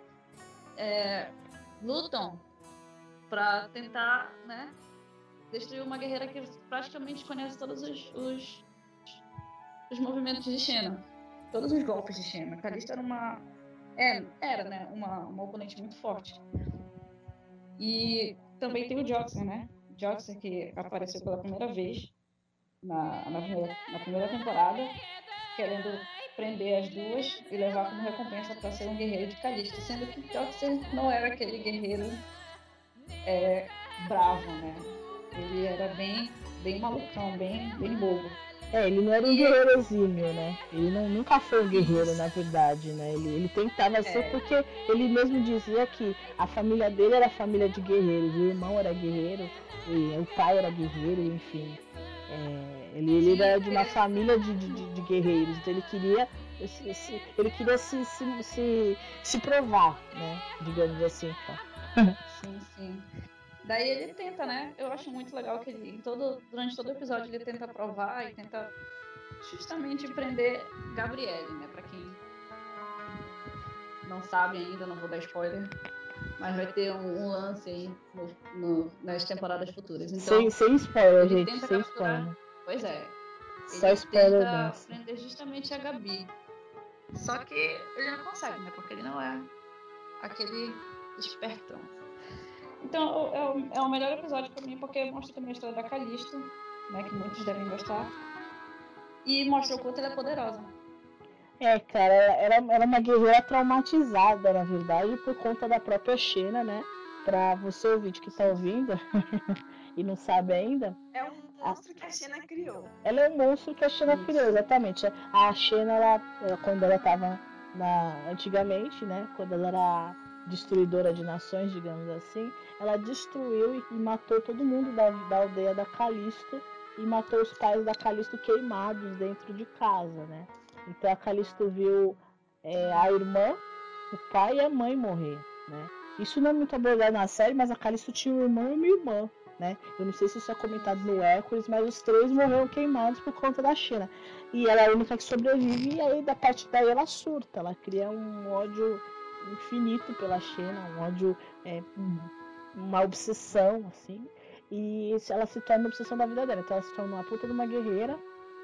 é, lutam pra tentar, né, destruir uma guerreira que praticamente conhece todos os, os, os movimentos de Xena, todos os golpes de Xena. Calista era uma é, era, né, uma, uma oponente muito forte. E também tem o Joxer, né? Joxer que apareceu pela primeira vez na, na, primeira, na primeira temporada, querendo prender as duas e levar como recompensa para ser um guerreiro de Calista, sendo que Joxer não era aquele guerreiro é, bravo, né? Ele era bem, bem malucão, bem, bem bobo. É, ele não era um guerreiro exímio, né? Ele não, nunca foi um guerreiro, na verdade, né? Ele, ele tentava ser É. porque ele mesmo dizia que a família dele era família de guerreiros, o irmão era guerreiro, e o pai era guerreiro, enfim. É, ele, ele era de uma ele- família de, de, de- guerreiros, então ele queria se, ele queria se, se, se, se provar, né? Digamos assim. tá? Sim, sim. Daí ele tenta, né? Eu acho muito legal que ele, em todo, durante todo o episódio, ele tenta provar e tenta justamente prender Gabriele, né? Pra quem não sabe ainda, não vou dar spoiler, mas vai ter um, um lance aí no- no- nas temporadas futuras. Então, sem, sem spoiler, ele gente, tenta sem capturar- spoiler. Pois é. Só ele spoiler tenta prender justamente a Gabi. Só que ele não consegue, né? Porque ele não é aquele espertão. Então, é o, é o melhor episódio pra mim, porque mostra também a história da Calista, né? Que muitos devem gostar. E mostra o quanto ela é poderosa. É, cara, ela era, era uma guerreira traumatizada, na verdade, por conta da própria Xena, né? Pra você ouvinte que tá ouvindo e não sabe ainda, É um monstro que a Xena criou. ela é um monstro que a Xena Isso. criou, exatamente. A Xena, ela, ela- quando ela tava na, antigamente, né? Quando ela era destruidora de nações, digamos assim, ela destruiu e, matou todo mundo da, da aldeia da Calisto e matou os pais da Calisto queimados dentro de casa, né? Então a Calisto viu é, a irmã, o pai e a mãe morrer, né? Isso não é muito abordado na série, mas a Calisto tinha um irmão e uma irmã, né? Eu não sei se isso é comentado no Hércules, mas os três morreram queimados por conta da Xena. E ela é a única que sobrevive, e aí da parte daí ela surta, ela cria um ódio infinito pela Xena, um ódio, é, um- uma obsessão, assim. E ela se torna obsessão da vida dela. Então ela se torna uma puta de uma guerreira,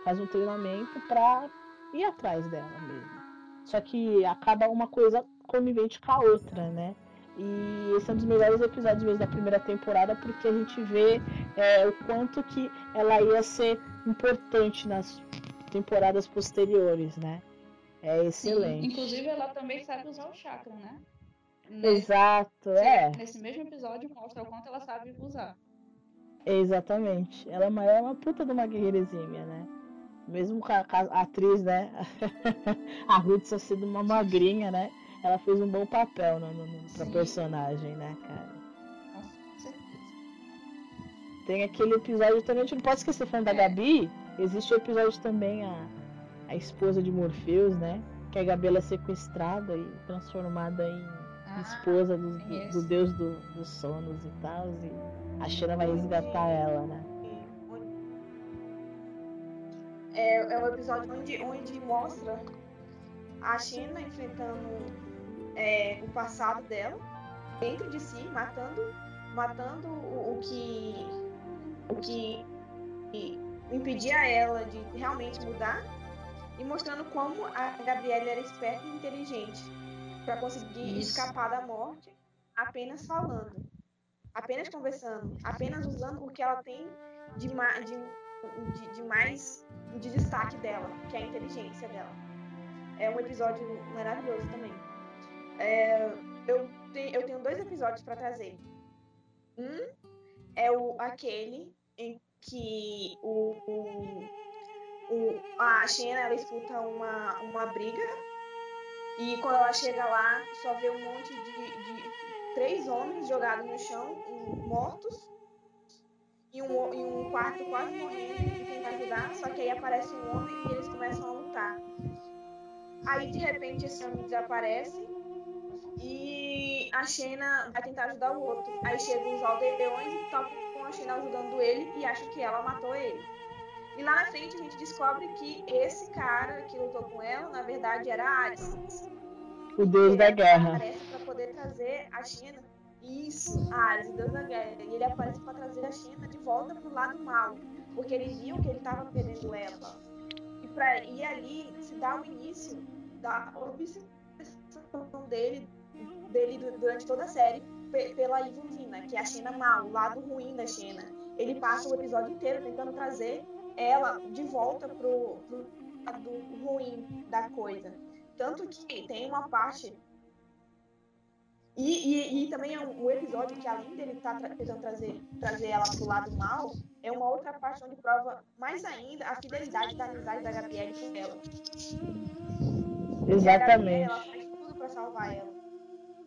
faz um treinamento pra ir atrás dela mesmo. Só que acaba uma coisa conivente com a outra, né? E esse é um dos melhores episódios mesmo da primeira temporada, porque a gente vê é, o quanto que ela ia ser importante nas temporadas posteriores, né? É Sim, excelente. Inclusive, ela também sabe usar o chakra, né? Nesse, Exato, é. nesse mesmo episódio mostra o quanto ela sabe usar. Exatamente. Ela é uma, é uma puta de uma guerreira exímia, né? Mesmo com a, a atriz, né? a Ruth só sendo uma magrinha, né? Ela fez um bom papel no, no, no, pra Sim. personagem, né, cara? Com certeza. Tem aquele episódio também, a gente não pode esquecer, falando da É. Gabi, existe o episódio também, a, a esposa de Morpheus, né? Que a Gabi ela é sequestrada e transformada em Ah, esposa do, do, do deus do- dos sonos e tal. E a Xena vai resgatar ela, né? É, é um episódio onde, onde mostra a Xena enfrentando é, o passado dela dentro de si, matando, matando o, o que o que impedia ela de realmente mudar e mostrando como a Gabriela era esperta e inteligente para conseguir Isso. escapar da morte apenas falando. apenas conversando, apenas usando o que ela tem de, de, de, de mais de destaque dela, que é a inteligência dela. É um episódio maravilhoso também. É, eu, te, eu tenho dois episódios para trazer. Um é o aquele em que o, o, o a Xena ela escuta uma, uma briga e quando ela chega lá só vê um monte de, de três homens jogados no chão, mortos, e um, e um quarto quase morrendo e tenta ajudar, só que aí aparece um homem e eles começam a lutar. Aí de repente esse homem desaparece e a Xena vai tentar ajudar o outro. Aí chegam os aldeões e topam com a Xena ajudando ele e acham que ela matou ele. E lá na frente a gente descobre que esse cara que lutou com ela, na verdade, era Ares. O deus da guerra. Aparece para poder trazer a China. Isso, Ares, o deus da guerra. E ele aparece para trazer a China de volta pro lado mal. Porque ele viu que ele estava perdendo ela. E, pra, e ali se dá o início da obsessão dele, dele durante toda a série pela Ivulina, que é a China mal, o lado ruim da China. Ele passa o episódio inteiro tentando trazer ela de volta pro, pro lado ruim da coisa. Tanto que tem uma parte. E, e, e também é um, um, episódio que, além dele estar tá tentando trazer, trazer ela pro lado mal, é uma outra parte onde prova mais ainda a fidelidade da amizade da Gabriele com ela. Exatamente. ela faz tudo para salvar ela.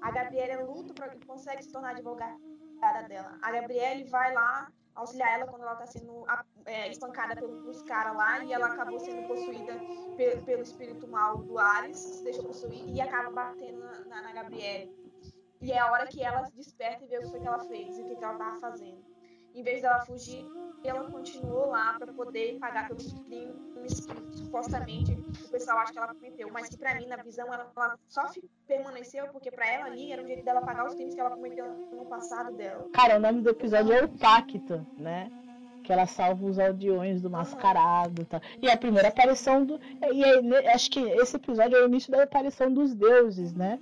A Gabriela luta para que consegue se tornar advogada dela. A Gabriele vai lá auxiliar ela quando ela está sendo é, espancada pelos caras lá e ela acabou sendo possuída pelo, pelo espírito mal do Ares, se deixou possuir e acaba batendo na, na, na Gabriele. E é a hora que ela desperta e vê o que que ela fez e o que, que ela estava fazendo. Em vez dela fugir, ela continuou lá para poder pagar pelos crimes que supostamente o pessoal acha que ela cometeu, mas que para mim, na visão, ela, ela só permaneceu porque para ela ali era o jeito dela pagar os crimes que ela cometeu no passado dela. Cara, o nome do episódio é o Pacto, né? Que ela salva os aldeões do mascarado, tá? E a primeira aparição do e aí, acho que esse episódio é o início da aparição dos deuses, né?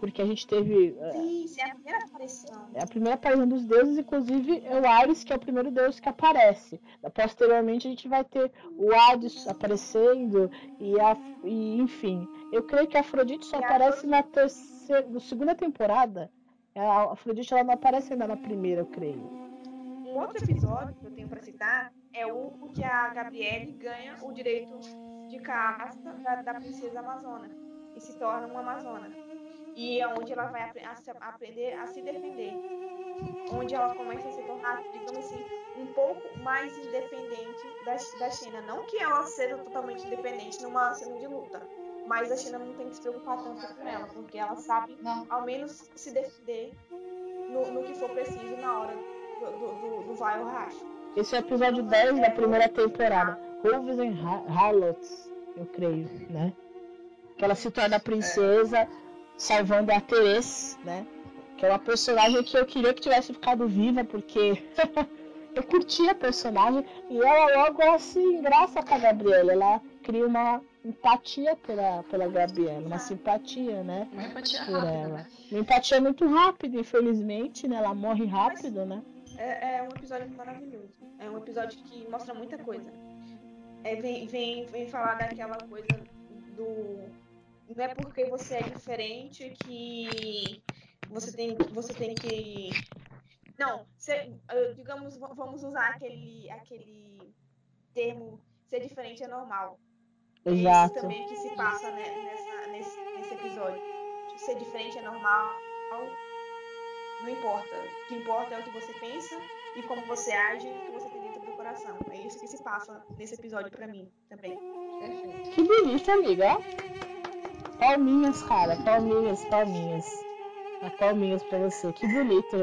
Porque a gente teve. É, Sim, é a primeira aparição. É a primeira aparição dos deuses, inclusive é o Ares, que é o primeiro deus que aparece. Posteriormente a gente vai ter o Hades aparecendo e, a, e enfim. Eu creio que a Afrodite só e aparece na terceira, na segunda temporada. A Afrodite ela não aparece ainda na primeira, eu creio. Um outro episódio que eu tenho para citar é o que a Gabriele ganha o direito de casta da, da princesa amazona e se torna uma amazona e é onde ela vai a, aprender a se defender, onde ela começa a se tornar, digamos assim, um pouco mais independente da, da China. Não que ela seja totalmente independente numa cena de luta, mas a China não tem que se preocupar tanto com ela, porque ela sabe, não. ao menos, se defender no, no que for preciso na hora do, do, do vai ou racha. Esse é o episódio 10 da primeira temporada. Wolves and Harlots, eu creio, né? Que ela se torna princesa salvando a Therese, né? Que é uma personagem que eu queria que tivesse ficado viva, porque eu curti a personagem e ela logo ela se engraça com a Gabriela. Ela cria uma empatia pela, pela Gabriela, uma simpatia, né? Uma empatia por rápida, ela. Né? Uma empatia muito rápida, infelizmente, né? Ela morre rápido, né? É, é um episódio maravilhoso. É um episódio que mostra muita coisa. É, vem, vem, vem falar daquela coisa do não é porque você é diferente que você tem, você tem que. Não, ser, digamos, vamos usar aquele, aquele termo ser diferente é normal. Exato. É isso também que se passa né, nessa, nesse, nesse episódio. Ser diferente é normal, não importa. O que importa é o que você pensa e como você age e o que você tem dentro do coração. É isso que se passa nesse episódio para mim também. Perfeito. Que bonito, amiga. Palminhas, cara. Palminhas, palminhas. palminhas pra você. Que bonito.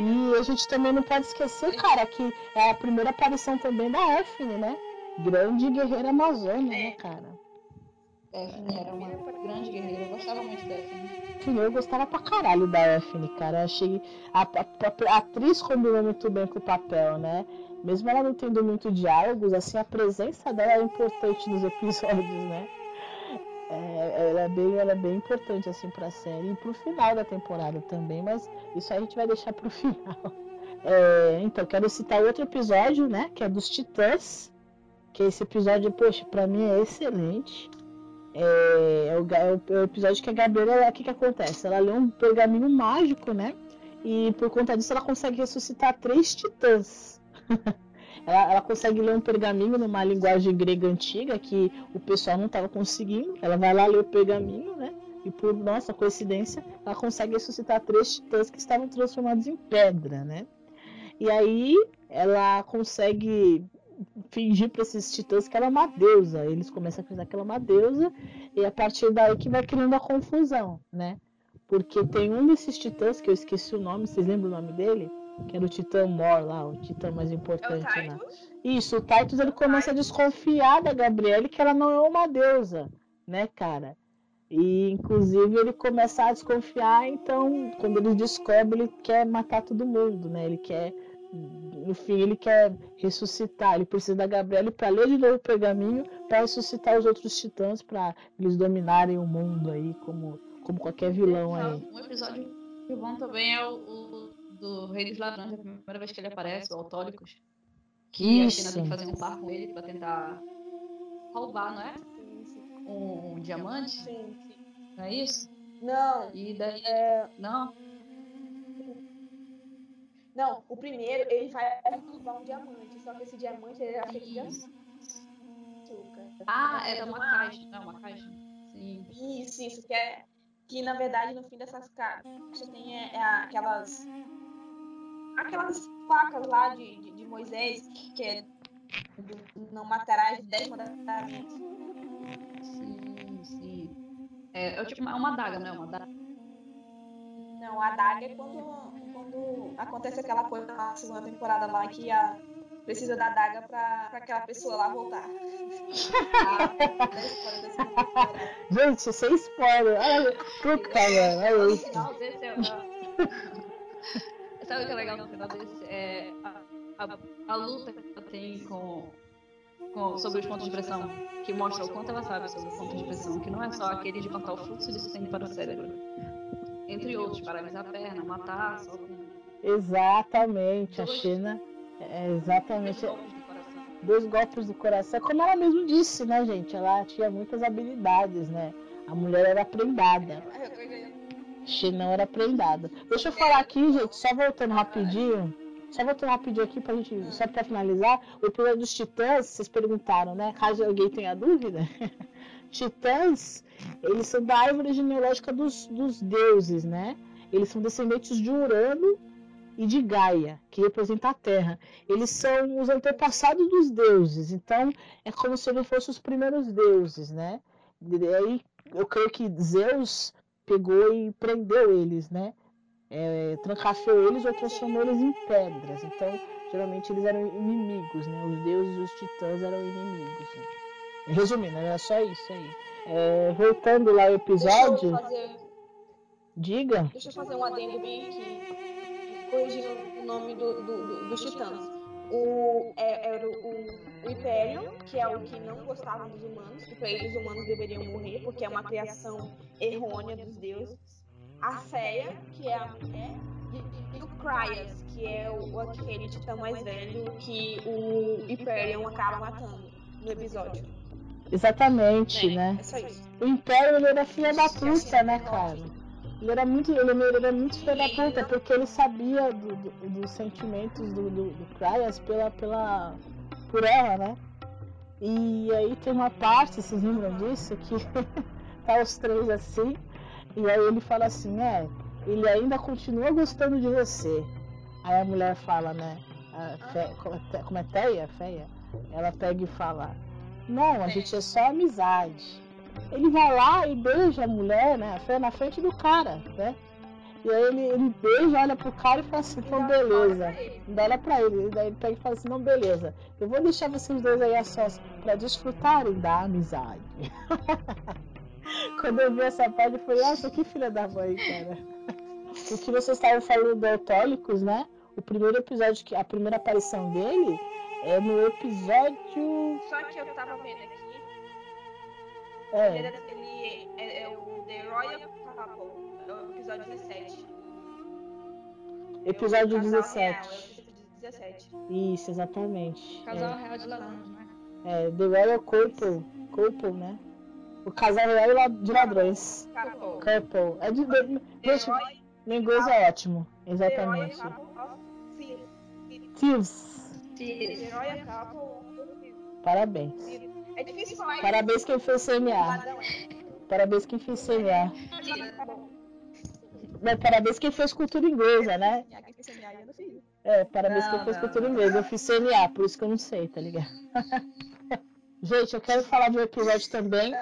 E a gente também não pode esquecer, cara, que é a primeira aparição também da Efne, né? Grande guerreira amazônia, né, cara? Efne era uma grande guerreira. Eu gostava muito da Efne. Eu gostava pra caralho da Efne, cara. Achei. A, a, a atriz combinou muito bem com o papel, né? Mesmo ela não tendo muito diálogos, assim, a presença dela é importante nos episódios, né? É, ela, é bem, ela é bem importante assim para a série e para o final da temporada também, mas isso a gente vai deixar para o final. É, então, quero citar outro episódio, né? Que é dos Titãs. Que esse episódio, poxa, para mim é excelente. É, é, o, é, o, episódio que a Gabriela, o que, que acontece? Ela lê um pergaminho mágico, né? E por conta disso ela consegue ressuscitar três titãs. ela, ela, consegue ler um pergaminho numa linguagem grega antiga que o pessoal não estava conseguindo. Ela vai lá ler o pergaminho, né? E por nossa coincidência, ela consegue ressuscitar três titãs que estavam transformados em pedra, né? E aí ela consegue fingir para esses titãs que ela é uma deusa. Eles começam a acreditar que ela é uma deusa e a partir daí que vai criando a confusão, né? Porque tem um desses titãs que eu esqueci o nome, vocês lembram o nome dele? Que era o Titã Mor lá, o titã mais importante é lá. Isso, o Titus ele começa a desconfiar da Gabriele que ela não é uma deusa, né, cara? E inclusive ele começa a desconfiar, então quando ele descobre, ele quer matar todo mundo, né? Ele quer no fim ele quer ressuscitar, ele precisa da Gabriela para ler de novo o pergaminho para ressuscitar os outros titãs para eles dominarem o mundo aí como, como qualquer vilão aí. Um episódio que bom também é o, o do Rei dos Ladrões, a primeira vez que ele aparece, o Autólicos. Que Isso. a China tem que fazer um par com ele para tentar roubar, não é? Um, um diamante? Sim, sim. Não é isso? Não. E daí. É... Não? Não, o primeiro ele vai roubar um diamante, só que esse diamante ele era feito de açúcar. Ah, era uma caixa. Não, uma caixa. Sim. Isso, isso, que é. Que na verdade no fim dessas caixas tem é, é aquelas. Aquelas facas lá de, de, de Moisés, que é do, não matarás de 10 mandamentos. Sim, sim. É, é tipo uma, uma adaga, não é? Uma adaga. Não, a adaga é quando quando acontece aquela coisa na segunda temporada lá que a precisa da daga pra, pra aquela pessoa lá voltar. Gente, sem spoiler. Puta. No final desse é. Sabe o que é legal no final desse? É a, a, a luta que ela tem com, com, sobre os pontos de pressão, que mostra o quanto ela sabe sobre os pontos de pressão, que não é só aquele de cortar o fluxo de sangue para o cérebro entre outros, paralisar a perna, matar, só Exatamente, a China é exatamente dois golpes do coração, como ela mesmo disse, né, gente? Ela tinha muitas habilidades, né? A mulher era prendada. China era prendada. Deixa eu falar aqui, gente, só voltando rapidinho. Só voltando rapidinho aqui pra gente, só pra finalizar. O episódio dos Titãs, vocês perguntaram, né? Caso alguém tenha dúvida. Titãs, eles são da árvore genealógica dos, dos deuses, né? Eles são descendentes de Urano e de Gaia, que representa a Terra. Eles são os antepassados dos deuses, então é como se eles fossem os primeiros deuses, né? E aí eu creio que Zeus pegou e prendeu eles, né? É, trancafiou eles ou transformou eles em pedras. Então, geralmente eles eram inimigos, né? Os deuses e os titãs eram inimigos. Né? Resumindo, era só isso aí. É, voltando lá ao episódio. Deixa fazer... Diga. Deixa eu fazer um adendo bem aqui, corrigindo o nome do, do, do, dos titãs. O, é, era o, o, Império, que é o que não gostavam dos humanos, que para eles os humanos deveriam morrer, porque é uma criação errônea dos deuses. A Feia, que é a mulher, e, e o Cryas, que é o, aquele titã mais velho que o Hyperion acaba matando no episódio. Exatamente, é, né? É só isso. O Império ele era filha da puta, né, cara? Ele era muito, ele, era muito filho da puta, porque ele sabia do, do, dos sentimentos do, do, do Cryas pela, pela, por ela, né? E aí tem uma parte, vocês lembram disso? Que tá os três assim, e aí ele fala assim, é, ele ainda continua gostando de você. Aí a mulher fala, né? Fe, como é Teia? Feia? Ela pega e fala, não, a gente é só amizade. Ele vai lá e beija a mulher, né? Na frente do cara, né? E aí ele, ele beija, olha pro cara e fala assim, então beleza. Dá olha pra ele. E daí ele pega e fala assim, não, beleza. Eu vou deixar vocês dois aí a sós pra desfrutarem da amizade. Quando eu vi essa parte, eu falei, nossa, que filha da mãe, cara. O que vocês estavam falando do Autólicos, né? O primeiro episódio, que a primeira aparição dele é no episódio. Só que eu tava vendo aqui. É. Ele, é, é, o The Royal Couple, é o episódio 17. Episódio é 17. Real, 17. Isso, exatamente. Casal é. real de ladrões, né? É, The Royal Couple, couple né? O casal real de ladrões. Couple. Couple. É de. Gente, meu inglês é ótimo. Exatamente. Thieves. The Royal Couple. Parabéns. É difícil falar Parabéns quem fez CMA. Parabéns quem fez CMA. Não, parabéns quem fez cultura inglesa, né? É, parabéns Não, quem fez não, cultura inglesa. Eu fiz CMA, por isso que eu não sei, tá ligado? Gente, eu quero falar de um episódio também.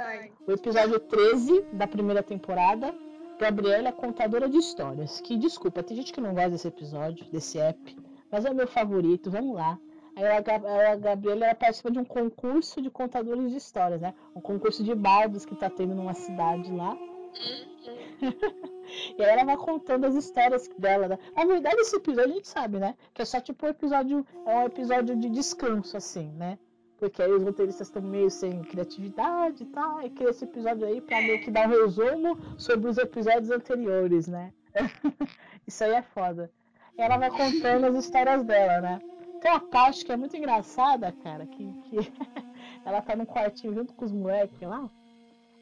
O episódio 13 da primeira temporada. Gabriela, contadora de histórias. Que, desculpa, tem gente que não gosta desse episódio, desse app. Mas é o meu favorito, vamos lá. Aí a, Gab- a Gabriela ela participa de um concurso de contadores de histórias, né? Um concurso de bardos que tá tendo numa cidade lá. e aí ela vai contando as histórias dela. Né? Na verdade, esse episódio a gente sabe, né? Que é só tipo um episódio. É um episódio de descanso, assim, né? Porque aí os roteiristas estão meio sem criatividade e tal. E cria esse episódio aí pra meio que dar um resumo sobre os episódios anteriores, né? Isso aí é foda. E ela vai contando as histórias dela, né? Tem uma parte que é muito engraçada, cara, que, que ela tá num quartinho junto com os moleques lá.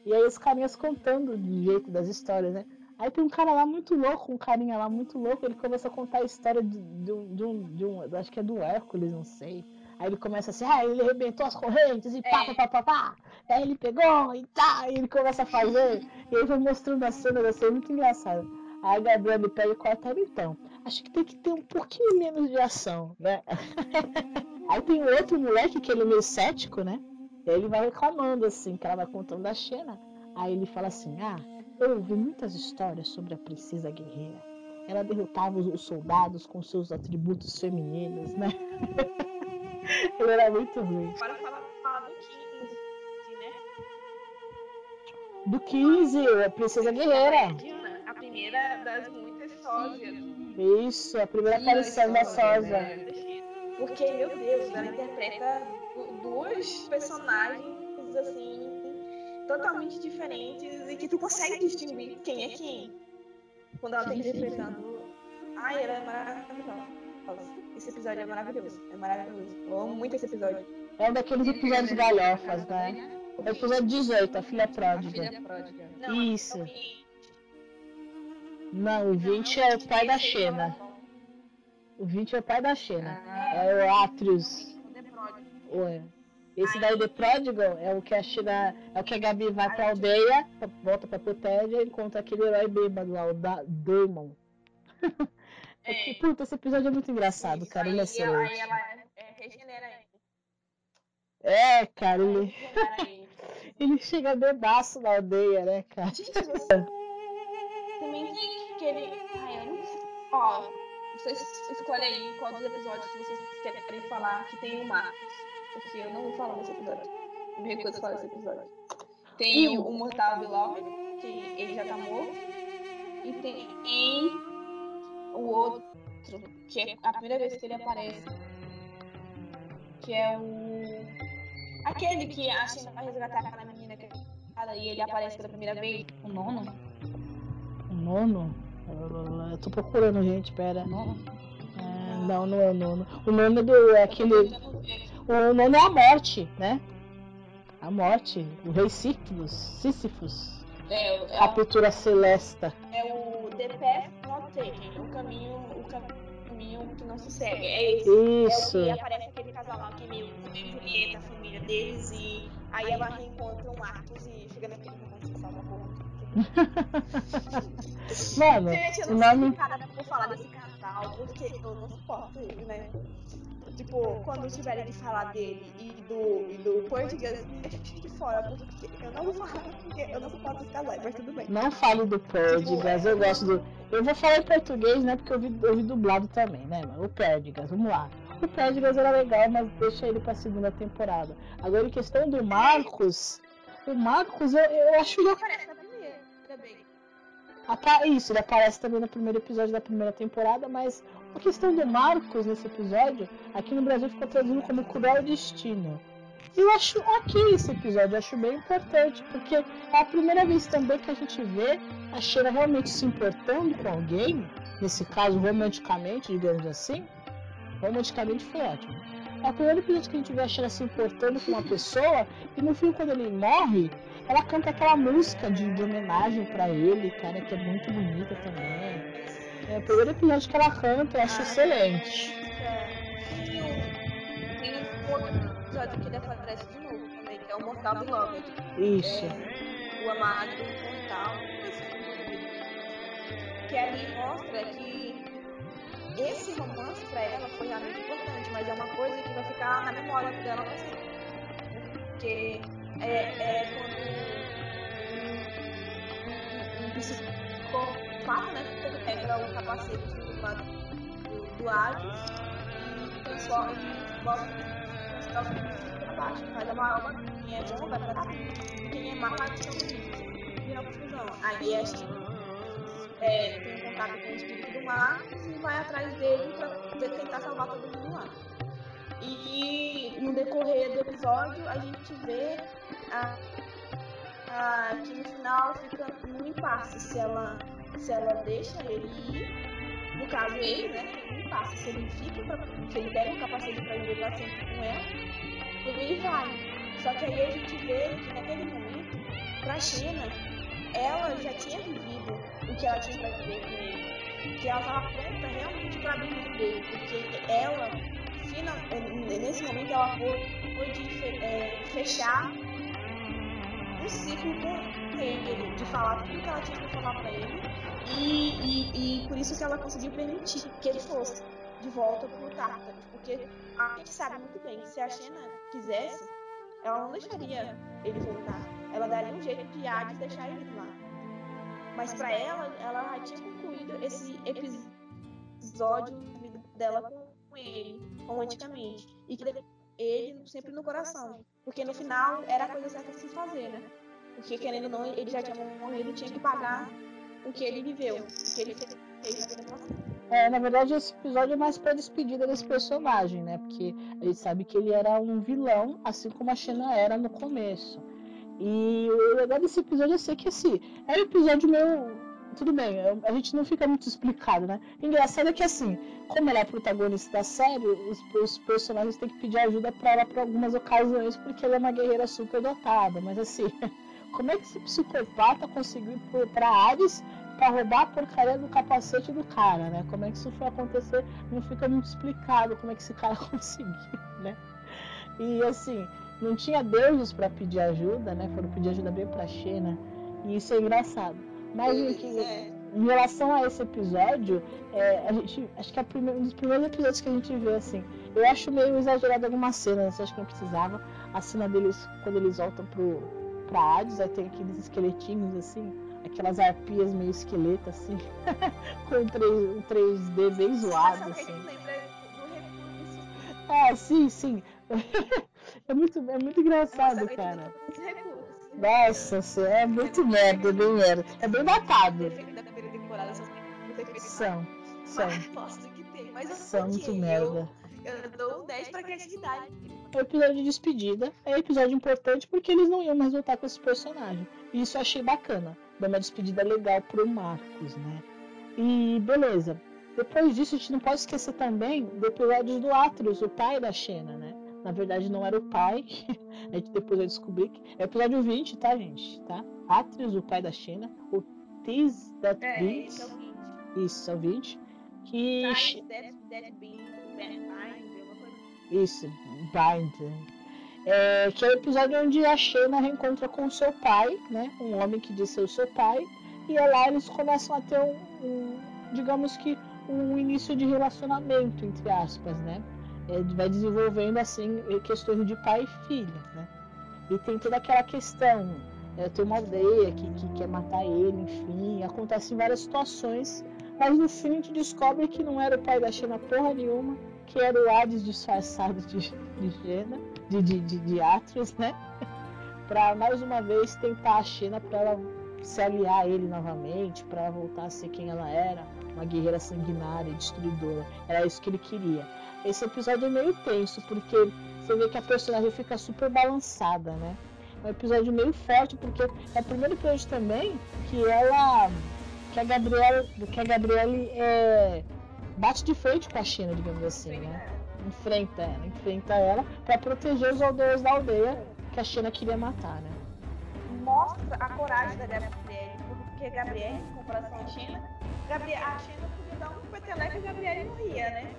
E aí os carinhas contando do jeito das histórias, né? Aí tem um cara lá muito louco, um carinha lá muito louco, ele começa a contar a história de, de, um, de, um, de um. Acho que é do Hércules, não sei. Aí ele começa assim, ah, ele arrebentou as correntes e pá, pá, pá, pá, pá. Aí ele pegou e tá, e ele começa a fazer. E aí vai mostrando a cena da cena, muito engraçado. Aí a Gabriela pega e corta então. Acho que tem que ter um pouquinho menos de ação, né? Aí tem outro moleque que ele é meio cético, né? E aí ele vai reclamando, assim, que ela vai contando da Xena. Aí ele fala assim, ah, eu ouvi muitas histórias sobre a princesa guerreira. Ela derrotava os- os soldados com seus atributos femininos, né? ele era muito ruim. Agora fala, fala do 15, né? Do 15, a princesa guerreira. A das muitas sósias. Isso, a primeira aparição da Sosa. Porque, meu Deus, ela interpreta du- duas personagens, assim, totalmente diferentes e que tu consegue distinguir quem é quem. Quando ela tá interpretando. Ai, ela é maravilhosa. Esse episódio é maravilhoso. É maravilhoso. Eu amo muito esse episódio. É um daqueles episódios galhofas, né? É o episódio 18, a filha pródiga. Filha pródiga. Não, Isso. é Não, o 20 é o pai da Xena. O 20 é o pai da Xena. É o Atrius. Ué. Esse daí, The Prodigal, é o que a Xena. É o que a Gabi vai pra aldeia, volta pra Protédia e encontra aquele herói bêbado lá, o da Damon. É que, puta, esse episódio é muito engraçado, cara. Ele é excelente. aí ela é, regenera ele. É, cara, ele, ele. ele chega bebaço na aldeia, né, cara? Tem aquele. Ai, eu não sei. Ó, vocês escolhem aí qual dos episódios que vocês querem falar que tem o Marcos. Porque eu não vou falar desse episódio. Me recuso a falar desse episódio. Tem o, o Mortal Beloved, que ele já tá morto. E tem o outro, que é a primeira vez que ele aparece. Que é o. Aquele que a China vai resgatar aquela menina que e ele aparece pela primeira vez. O nono? O nono? Eu tô procurando, gente, pera. Nono? É, não, não é o nono. O é do. É aquele. O nono é a morte, né? A morte. O rei Sífilis. Sísifos. É, o- é, A o- pintura celesta. é o The Path Not Taken, o caminho, o caminho que não se segue. É esse. Isso. É o que aparece aquele casal lá que é meio e Julieta, a família deles, e aí ela reencontra um Marcos e chega naquele romance que salva a. Mano, Gente, eu não nome. cara vou falar desse casal, porque eu não suporto ele, né? Tipo, quando tiverem de falar dele e do, e do português, deixa de fora, porque eu não vou falar, porque eu não suporto esse casal, mas tudo bem. Não fale do Perdigas, eu gosto do. Eu vou falar em português, né? Porque eu vi, eu vi dublado também, né, mano? O Perdigas, vamos lá. O Perdigas era legal, mas deixa ele pra segunda temporada. Agora, em questão do Marcos, o Marcos, eu, eu acho ele Isso, ele aparece também no primeiro episódio da primeira temporada, mas a questão do Marcos nesse episódio, aqui no Brasil ficou traduzido como Cruel Destino. Eu acho ok esse episódio, eu acho bem importante, porque é a primeira vez também que a gente vê a Sheila realmente se importando com alguém, nesse caso romanticamente, digamos assim. Romanticamente foi ótimo. É o primeiro episódio que a gente vê a Sheila se importando com uma pessoa, e no fim, quando ele morre, ela canta aquela música de, de homenagem para ele, cara, que é muito bonita também. É o primeiro episódio que ela canta, eu acho ah, excelente. É. Tem um outro episódio que ele aparece de novo também, que é o Mortal Beloved. Isso. É, o Amado Mortal. Que ali mostra que esse romance pra ela foi realmente importante, mas é uma coisa que vai ficar na memória dela pra sempre. Porque é, é quando um, um, um psicopata, né, pega o capacete do do, do Hades e transforma e bota pra baixo, faz a maior quem é bom vai pra cá, quem é mal vai pra vira confusão. Aí a gente é, tem um contato com o espírito do mar e vai atrás dele pra tentar salvar todo mundo lá. E no decorrer do episódio a gente vê a, a, que no final fica no impasse se ela, se ela deixa ele ir, no caso ele, né? No impasse, se ele fica, pra, se ele pega o capacete pra viver sempre com ela, ele vai. Só que aí a gente vê que naquele momento, pra China, ela já tinha vivido o que ela tinha pra viver com ele. Que ela estava pronta realmente para abrir dele, porque ela final, é, nesse momento ela pôde é, fechar um ciclo com ele, de falar tudo que ela tinha para falar para ele, e, e, e, por isso que ela conseguiu permitir que ele fosse de volta para o Tartarus, porque a gente sabe muito bem, se a Xena quisesse, ela não deixaria ele voltar, ela daria um jeito de Hades deixar ele lá. Mas para ela, ela já tinha concluído esse episódio dela com ele, romanticamente. E que ele sempre no coração. Porque no final era a coisa certa de se fazer, né? Porque querendo ou não, ele já tinha morrido, tinha que pagar o que ele viveu, o que ele fez é, na verdade, esse episódio é mais pra despedida desse personagem, né? Porque a gente sabe que ele era um vilão, assim como a Xena era no começo. E o legal desse episódio é ser que, assim, é um episódio meio tudo bem, a gente não fica muito explicado, né? Engraçado é que assim, como ela é protagonista da série, os, os personagens têm que pedir ajuda para ela para algumas ocasiões, porque ela é uma guerreira super dotada. Mas assim, como é que esse psicopata conseguiu ir pra Ares para roubar a porcaria do capacete do cara, né? Como é que isso foi acontecer? Não fica muito explicado como é que esse cara conseguiu, né? E assim, não tinha deuses para pedir ajuda, né? Foram pedir ajuda bem pra Xena. E isso é engraçado. Mas enfim, é. em relação a esse episódio, é, a gente, acho que é um dos primeiros episódios que a gente vê assim. Eu acho meio exagerado algumas cenas, acho que não precisava. A cena deles, quando eles voltam pro, pra Hades, aí tem aqueles esqueletinhos assim, aquelas arpias meio esqueleto assim, com 3, um 3D bem zoado assim. Ah, sim, sim. é muito, é muito engraçado, cara. Nossa, é muito merda, é bem merda. É bem datado. São, são. São muito merda. Eu, dou um 10 pra criatividade. É um episódio de despedida. É um episódio importante porque eles não iam mais voltar com esse personagem. E isso eu achei bacana. Dar uma despedida legal pro Marcos, né? E beleza. Depois disso, a gente não pode esquecer também do episódio do Atreus, o pai da Xena, né? Na verdade, não era o pai. a gente depois vai descobrir que. É o episódio 20, tá, gente? Tá? Atreus, o pai da China. O Tis That é, Beats. É isso, é o 20. Que. Isso, Bind. É, que é o episódio onde a Shena reencontra com o seu pai, né? Um homem que diz ser o seu pai. E é lá eles começam a ter um, um digamos que, um início de relacionamento, entre aspas, né? Vai desenvolvendo assim questões de pai e filha, né? E tem toda aquela questão, é, tem uma aldeia que, que quer matar ele, enfim, acontecem várias situações, mas no fim a gente descobre que não era o pai da Xena porra nenhuma, que era o Hades disfarçado de, de Xena, de, de, de, de né? para mais uma vez tentar a Xena para ela se aliar a ele novamente, para ela voltar a ser quem ela era, uma guerreira sanguinária e destruidora. Era isso que ele queria. Esse episódio é meio tenso, porque você vê que a personagem fica super balançada, né? É um episódio meio forte, porque é o primeiro episódio também que ela. que a Gabriela. que a Gabriele é, bate de frente com a China, digamos assim, né? Enfrenta ela, enfrenta ela para proteger os aldeias da aldeia que a China queria matar, né? Mostra a coragem da Gabriele, porque Gabriele, em comparação à China, Gabriel, a China podia dar um peteleco e a Gabriele morria, né?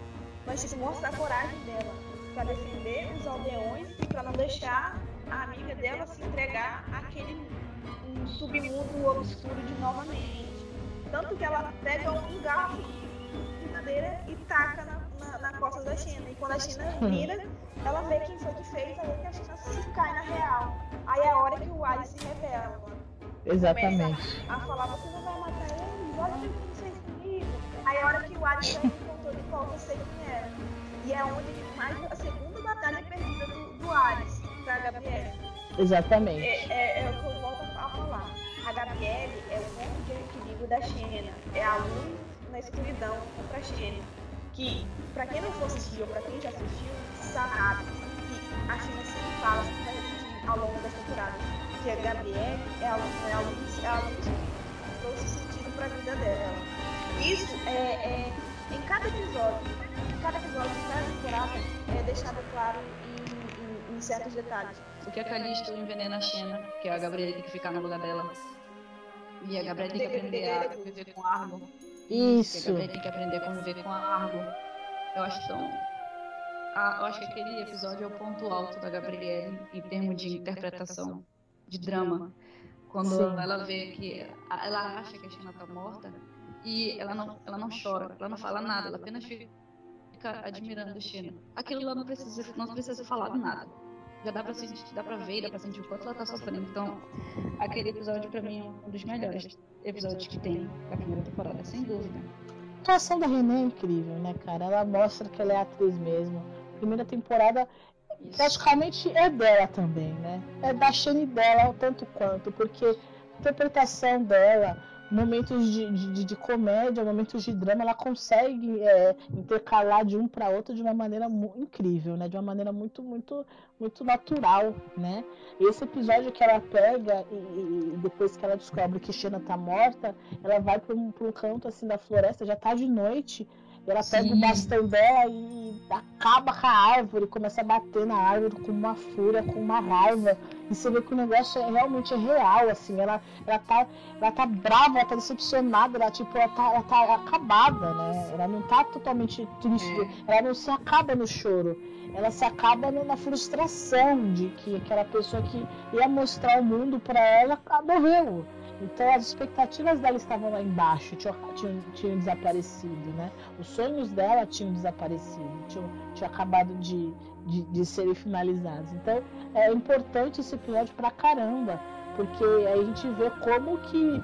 Mas tipo, mostra a coragem dela para defender os aldeões e para não deixar a amiga dela se entregar àquele um submundo obscuro de novamente. Tanto que ela pega um garfo de madeira e taca na, na, na costa da China. E quando a China vira, ela vê quem foi que fez, aí que a China se cai na real. Aí é a hora que o Ares se revela. Exatamente. A falar, você não vai matar eles, olha o que você fez comigo. Aí é a hora que o Ares encontrou de qual você quem era. E é onde mais a segunda batalha perdida do, do Ares pra Gabriele. Exatamente. É, é, é o que eu volto a falar. A Gabriele é o ponto de equilíbrio da Xena. É a luz na escuridão contra a Xena. Que, pra quem não for assistir ou pra quem já assistiu, sabe que a Xena sempre fala, sempre vai repetir ao longo das temporadas, que a Gabriele é a, é a luz, é a luz que trouxe sentido pra vida dela. Isso é, é em cada episódio, em cada episódio, em cada temporada, é deixado claro em, em, em certos detalhes. Porque a Calista envenena a Xena, que a Gabriela tem que ficar no lugar dela. E a Gabriela tem que aprender a viver com Argo. Isso. E a Gabriela tem que aprender a conviver com a Argo. Eu acho tão. Ah, eu acho que aquele episódio é o ponto alto da Gabriele em termos de interpretação, de drama. Quando Sim. ela vê que. Ela acha que a Xena tá morta e ela não, ela não chora, ela não fala nada, ela apenas fica admirando a Xena. Aquilo lá não precisa, não precisa ser falado nada já dá pra sentir, dá pra ver, dá pra sentir o quanto ela tá sofrendo. Então, aquele episódio pra mim é um dos melhores episódios que tem da primeira temporada, sem dúvida. A atuação da René é incrível, né, cara? Ela mostra que ela é atriz mesmo. Primeira temporada Isso. praticamente é dela também, né? É da Shane dela tanto quanto, porque a interpretação dela, momentos de, de, de comédia, momentos de drama, ela consegue é, intercalar de um para outro de uma maneira incrível, né? De uma maneira muito, muito, muito natural, né? Esse episódio que ela pega e, e depois que ela descobre que Xena tá morta, ela vai para um, um canto assim da floresta, já tá de noite. Ela pega Sim. o bastão dela e acaba com a árvore, começa a bater na árvore com uma fúria, com uma raiva. E você vê que o negócio é, realmente é real, assim. Ela, ela, tá, ela tá brava, ela tá decepcionada, ela, tipo, ela tá, ela tá acabada, né? Ela não tá totalmente triste, ela não se acaba no choro. Ela se acaba na frustração de que aquela pessoa que ia mostrar o mundo pra ela morreu. Então as expectativas dela estavam lá embaixo, tinham, tinham, tinham desaparecido, né? Os sonhos dela tinham desaparecido, tinham, tinham acabado de, de, de serem finalizados. Então é importante esse episódio pra caramba, porque aí a gente vê como que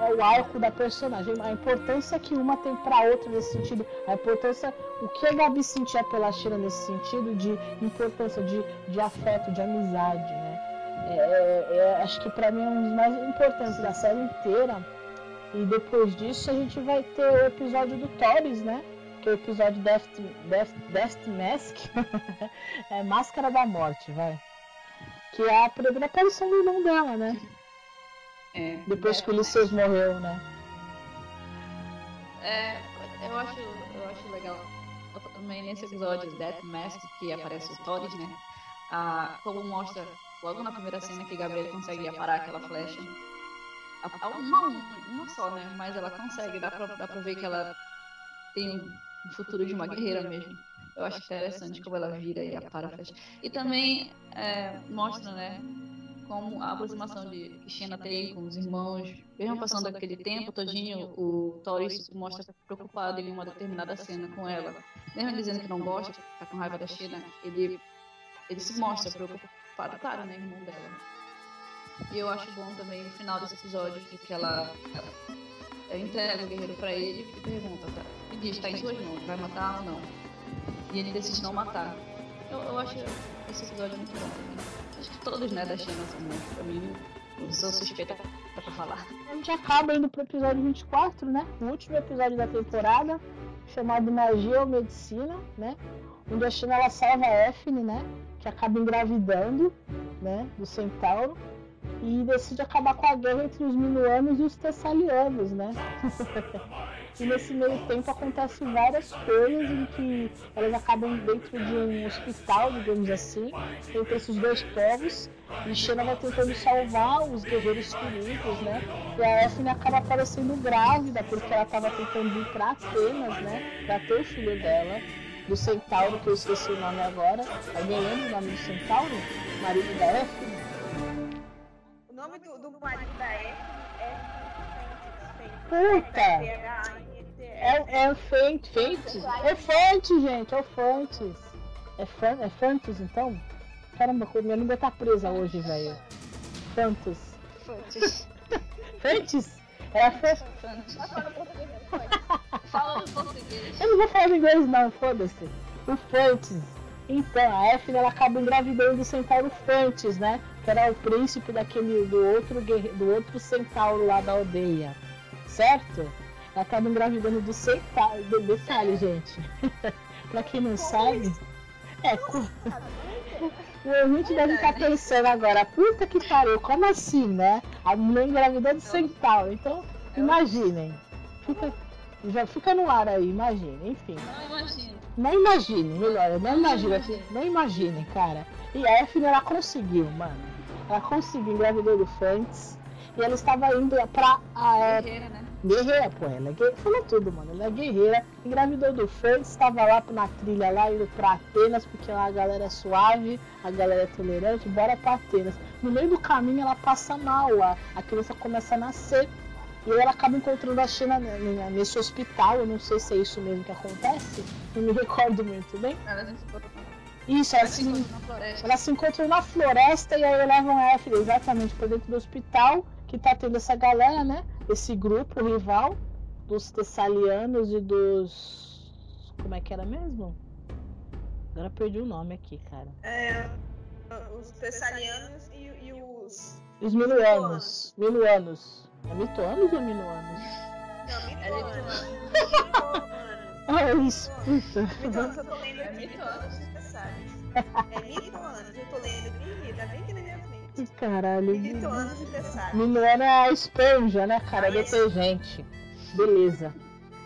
é o arco da personagem, a importância que uma tem pra outra nesse sentido, a importância, o que a Gabi sentia pela Sheila nesse sentido de importância de, de afeto, de amizade, né? É, é, é, acho que pra mim é um dos mais importantes da série inteira. E depois disso a gente vai ter o episódio do Torres, né? Que é o episódio Death, Death, Death Mask. é Máscara da Morte, vai. Que é a primeira aparição do irmão dela, né? É, Depois é, que o Ulisses morreu, né? É, eu acho, eu acho legal também nesse episódio Death Mask que aparece o Torres, né? Ah, como mostra logo na primeira cena que Gabriel consegue parar aquela flecha. A- Uma, uma só, né? Mas ela consegue, dá pra, dá pra ver que ela tem um futuro de uma guerreira mesmo. Eu acho interessante como ela vira e apara a flecha. E também é, mostra, né? Como a aproximação de que Xena tem com os irmãos, mesmo passando aquele tempo todinho, o Thoris mostra preocupado em uma determinada cena com ela. Mesmo dizendo que não gosta, que tá com raiva da Xena, ele, ele se mostra preocupado, claro, né, irmão dela. E eu acho bom também no final desse episódio de que ela, ela entrega o guerreiro pra ele e pergunta, tá, e diz, tá em suas mãos, vai matar ou não? E ele decide não matar. Eu, eu acho esse episódio muito bom também. Acho que todos, né, da Xena são bons. Pra mim, eu sou suspeita pra falar. A gente acaba indo pro episódio 24, né? O último episódio da temporada. chamado Magia ou Medicina, né? Onde a China ela salva a né? Que acaba engravidando, né? Do centauro e decide acabar com a guerra entre os minuanos e os tessalianos, né? e nesse meio tempo acontecem várias coisas em que elas acabam dentro de um hospital, digamos assim, entre esses dois povos. E Xena vai tentando salvar os guerreiros feridos, né? E a Effne acaba aparecendo grávida porque ela estava tentando ir para Atenas, né? Para ter o filho dela do centauro, que eu esqueci o nome agora. Alguém lembra o nome do centauro? Marido da Effne? nome do, do marido da F é Puta! É, é Fentes. Fentes? É Fontes, gente, é Fontes. É, Fan, é Fantos, então? Caramba, minha língua tá presa hoje, velho. Fantos. Fontes. Fentes? É Fantos. Fala português. Eu não vou falar inglês, não, foda-se. O Fantes. Então, a Effie ela acaba engravidando do centauro Fantes, né? Que era o príncipe daquele do outro do outro centauro lá da aldeia. Certo? Ela acaba engravidando do centauro. De, detalhe, gente. pra quem não sabe. É, o ouvinte deve estar pensando agora, puta que pariu, como assim, né? A mulher engravidou do centauro. Então, imaginem. Fica, já fica no ar aí, imagine, enfim. Não imagino. Não imagine, melhor, não imagine, assim, não imaginem, cara. E a Effie, ela conseguiu, mano. Ela conseguiu engravidar do Fantes. E ela estava indo pra. A, é, guerreira, né? Guerreira, pô, ela é guerreira. Falou tudo, mano. Ela é guerreira. Engravidou do Fantes, estava lá na trilha lá, indo pra Atenas, porque lá a galera é suave, a galera é tolerante, bora pra Atenas. No meio do caminho ela passa mal, a, a criança começa a nascer. E ela acaba encontrando a China nesse hospital, eu não sei se é isso mesmo que acontece, não me recordo muito bem. Ela se isso, ela, se, ela se encontrou na floresta e aí levam a F exatamente para dentro do hospital, que tá tendo essa galera, né? Esse grupo rival dos Tessalianos e dos. Como é que era mesmo? Agora perdi o nome aqui, cara. É, os Tessalianos e, e os. Os Minuanos. Minuanos. É mitoanos ou minuanos? Não, mitoanos. É isso, puta. Mitoanos, eu tô lendo aqui. Mitoanos especiais. É mitoanos, eu tô lendo bem tá bem aqui na minha frente. Caralho. Mitoanos. Minuano é a esponja, né, cara? É detergente. Beleza.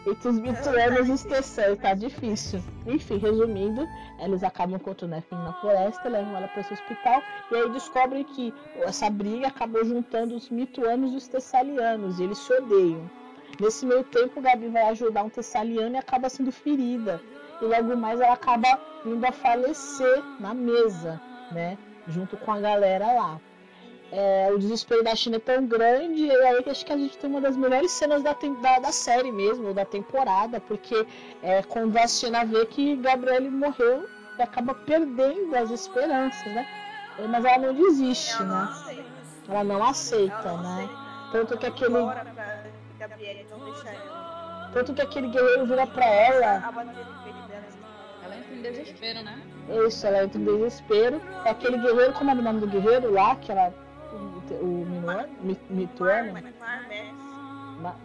Entre os mitoanos e os Tessai, tá difícil. Enfim, resumindo, eles acabam encontrando a Finn na floresta, levam ela para esse hospital e aí descobrem que essa briga acabou juntando os mituanos e os tessalianos, e eles se odeiam. Nesse meio tempo, Gabi vai ajudar um tessaliano e acaba sendo ferida. E logo mais ela acaba indo a falecer na mesa, né? Junto com a galera lá. É, o desespero da China é tão grande, e aí acho que a gente tem uma das melhores cenas da, da, da série mesmo, da temporada, porque é quando a China vê que Gabriele morreu e acaba perdendo as esperanças, né? Mas ela não desiste, ela né? Não aceita. Ela não aceita, Ela não né? aceita. Tanto que aquele. Tanto que aquele guerreiro vira pra ela. A bater no peito dela. Ela entra em desespero, né? Isso, ela entra em desespero. É aquele guerreiro, como é o nome do guerreiro lá, que ela. O? Mi- Mituano? Marmex. Ma-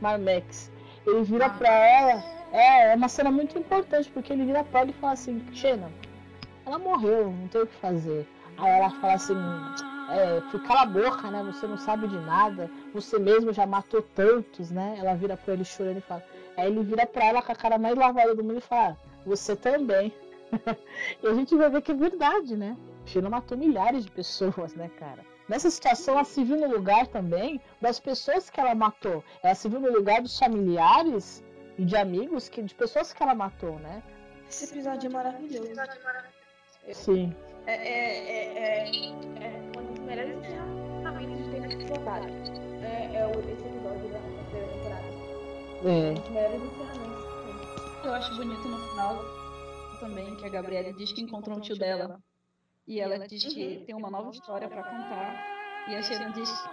Marmex. Ele vira pra ela. É, é uma cena muito importante, porque ele vira pra ela e fala assim, Xena, ela morreu, não tem o que fazer. Aí ela fala assim, é, "Fui, cala a boca, né? Você não sabe de nada, você mesmo já matou tantos, né? Ela vira pra ele chorando e fala. Aí ele vira pra ela com a cara mais lavada do mundo e fala, você também. e a gente vai ver que é verdade, né? Sheila matou milhares de pessoas, né, cara? Nessa situação, ela se viu no lugar também das pessoas que ela matou. Ela se viu no lugar dos familiares e de amigos, que, de pessoas que ela matou, né? Esse episódio é maravilhoso. Sim. É, é, é, é, é um dos melhores encerramentos de ter temporada. É, é o, esse episódio da terceira temporada. É. Um dos melhores encerramentos que tem. Eu acho bonito no final também que a Gabriela diz que encontrou um tio dela. E ela diz que tem uma nova história pra contar. E a Sheila diz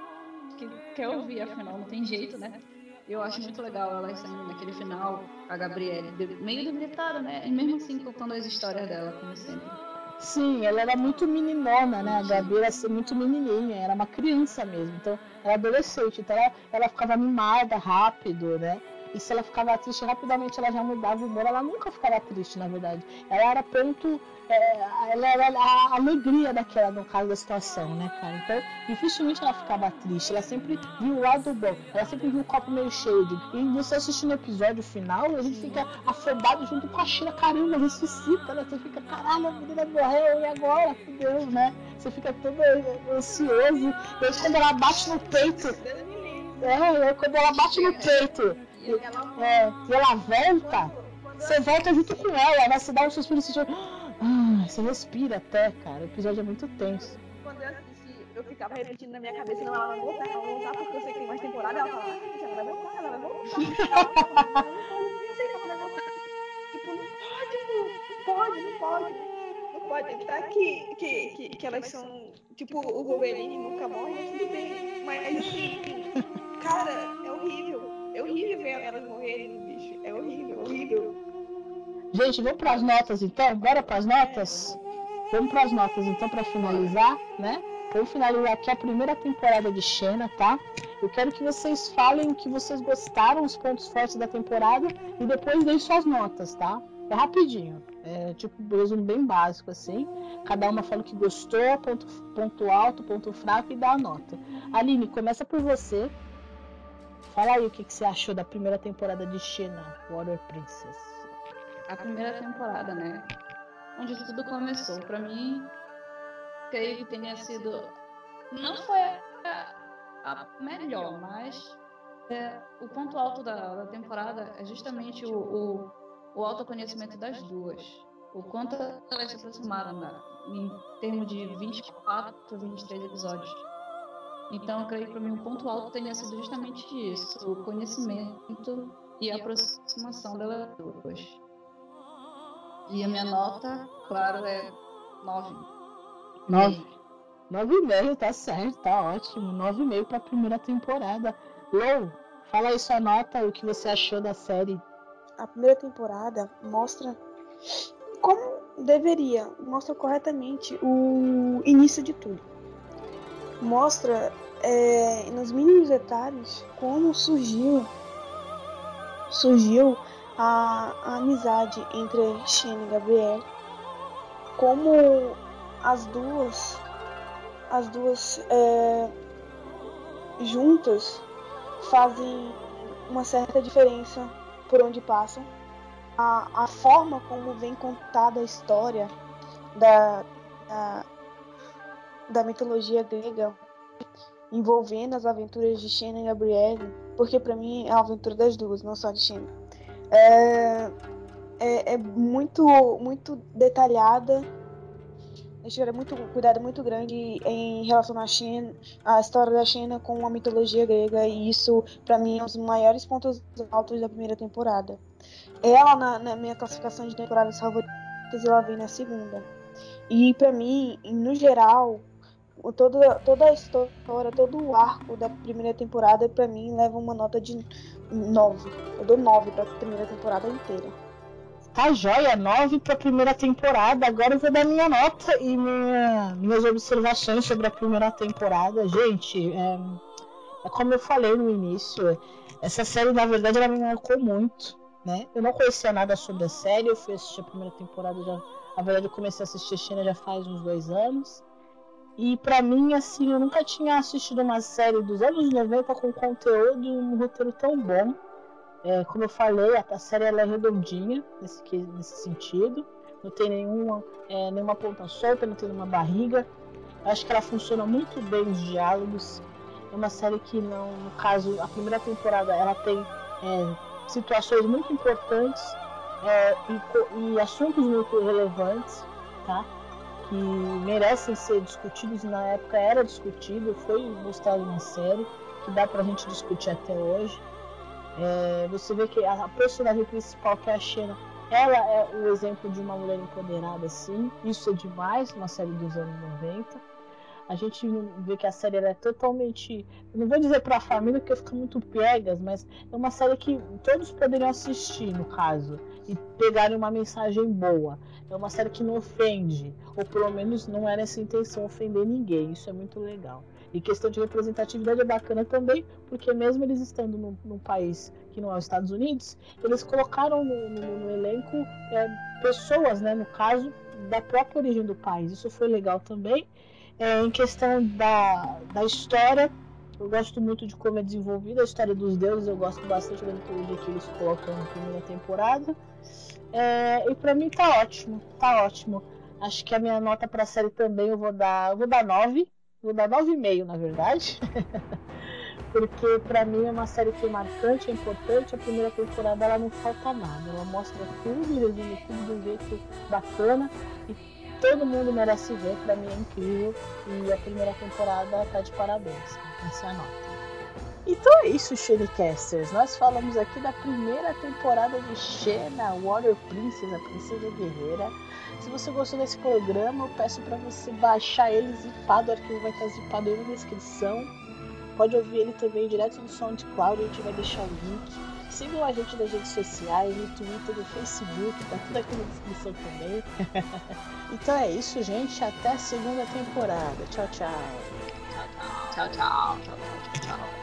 que quer ouvir, afinal, não tem jeito, né? Eu acho muito legal ela saindo naquele final, a Gabriele, meio debilitada, né? E mesmo assim contando as histórias dela, como sempre. Sim, ela era muito meninona, né? A Gabi era assim, muito menininha, era uma criança mesmo. Então, era adolescente, então ela, ela ficava mimada rápido, né? E se ela ficava triste, rapidamente ela já mudava o humor. Ela nunca ficava triste, na verdade. Ela era ponto. É, ela era a alegria daquela, no caso da situação, né, cara? Então, dificilmente ela ficava triste. Ela sempre viu o lado bom. Ela sempre viu o copo meio cheio. De... E você assistindo o episódio final, a gente fica afobado junto com a China. Caramba, ressuscita, né? Você fica, caralho, a menina morreu e agora? Deus, né? Você fica todo ansioso. E aí, quando ela bate no peito. É, quando ela bate no peito é, e ela volta, você volta junto com ela, né? Você dá um suspiro e você, ah, você respira até, cara. O episódio é muito tenso. Quando eu assisti, eu ficava repetindo na minha cabeça, não, ela vai voltar, ela vai voltar, porque eu sei que tem mais temporada, ela fala, ah, ela vai voltar, ela vai voltar. eu sei que ela vai voltar. Tipo, não pode, não pode, não pode. Não pode evitar que, que, que, que elas são, tipo, o Wolverine nunca morre, mas tudo bem. Mas assim, cara, é horrível. É horrível ver elas morrerem, bicho. É horrível, horrível. Gente, vamos para as notas então? Bora para as notas? Vamos para as notas então para finalizar, né? Vamos finalizar aqui a primeira temporada de Xena, tá? Eu quero que vocês falem o que vocês gostaram, os pontos fortes da temporada e depois deem suas notas, tá? É rapidinho. É tipo um resumo bem básico assim. Cada uma fala o que gostou, ponto, ponto alto, ponto fraco e dá a nota. Aline, começa por você. Fala aí o que, que você achou da primeira temporada de Xena, Water Princess. A primeira temporada, né? Onde tudo começou. Para mim, creio que tenha sido. Não foi a, a melhor, mas é, o ponto alto da, da, temporada é justamente o, o, o autoconhecimento das duas. O quanto elas se aproximaram né? em termos de 24, 23 episódios. Então, eu creio que para mim um ponto alto tenha sido justamente isso, o conhecimento e a aproximação delas duas. E a minha nota, claro, é 9. 9. 9,5, tá certo, tá ótimo. 9,5 para a primeira temporada. Lou, fala aí sua nota, o que você achou da série. A primeira temporada mostra como deveria, mostra corretamente o início de tudo. Mostra é, nos mínimos detalhes como surgiu surgiu a, a amizade entre Shane e Gabriel, como as duas as duas é, juntas fazem uma certa diferença por onde passam. A, a forma como vem contada a história da, da, da mitologia grega envolvendo as aventuras de Xena e Gabrielle, porque para mim é a aventura das duas, não só de Xena. É, é, é muito, muito detalhada. Eles tiveram muito cuidado muito grande em relação a, Xena, a história da Xena com a mitologia grega, e isso, para mim, é um dos maiores pontos altos da primeira temporada. Ela, na, na minha classificação de temporadas favoritas, ela vem na segunda. E para mim, no geral, toda, toda a história, todo o arco da primeira temporada, para mim, leva uma nota de 9. Eu dou 9 pra primeira temporada inteira. Tá joia, 9 pra primeira temporada. Agora eu vou dar minha nota e minha, minhas observações sobre a primeira temporada. Gente, é, é como eu falei no início, essa série, na verdade, ela me marcou muito. Né? Eu não conhecia nada sobre a série, eu fui assistir a primeira temporada já. Na verdade, eu comecei a assistir a China já faz uns dois anos. E para mim, assim, eu nunca tinha assistido uma série dos anos 90 com conteúdo e um roteiro tão bom. É, como eu falei, a, a série é redondinha nesse, nesse sentido. Não tem nenhuma, é, nenhuma ponta solta, não tem nenhuma barriga. Acho que ela funciona muito bem os diálogos. É uma série que, não, no caso, a primeira temporada ela tem é, situações muito importantes é, e, e assuntos muito relevantes, tá? Que merecem ser discutidos e na época era discutido, foi mostrado na série, que dá pra gente discutir até hoje. É, você vê que a personagem principal, que é a Xena, ela é o exemplo de uma mulher empoderada, sim. Isso é demais numa série dos anos 90. A gente vê que a série é totalmente. Não vou dizer para a família porque fica muito piegas, mas é uma série que todos poderiam assistir, no caso, e pegarem uma mensagem boa. É uma série que não ofende, ou pelo menos não era essa intenção ofender ninguém. Isso é muito legal. E questão de representatividade é bacana também, porque mesmo eles estando num, num país que não é os Estados Unidos, eles colocaram no, no, no elenco é, pessoas, né, no caso, da própria origem do país. Isso foi legal também. É, em questão da, da história, eu gosto muito de como é desenvolvida a história dos deuses, eu gosto bastante da mitologia que eles colocam na primeira temporada. É, e para mim tá ótimo, tá ótimo. Acho que a minha nota para a série também eu vou dar, eu vou dar 9, vou dar 9,5 na verdade. porque para mim é uma série que é marcante, é importante. A primeira temporada ela não falta nada, ela mostra tudo, resume tudo de um jeito bacana e todo mundo merece ver. Para mim é incrível e a primeira temporada tá de parabéns. Essa é a nota. Então é isso, Shenecasters. Nós falamos aqui da primeira temporada de Xena, Warrior Princess, a Princesa Guerreira. Se você gostou desse programa, eu peço para você baixar ele zipado, o arquivo vai estar zipado aí na descrição. Pode ouvir ele também direto no SoundCloud, a gente vai deixar o link. Sigam a gente nas redes sociais, no Twitter, no Facebook, tá tudo aqui na descrição também. então é isso, gente. Até a segunda temporada. Tchau, tchau. Tchau, tchau. Tchau, tchau. tchau, tchau.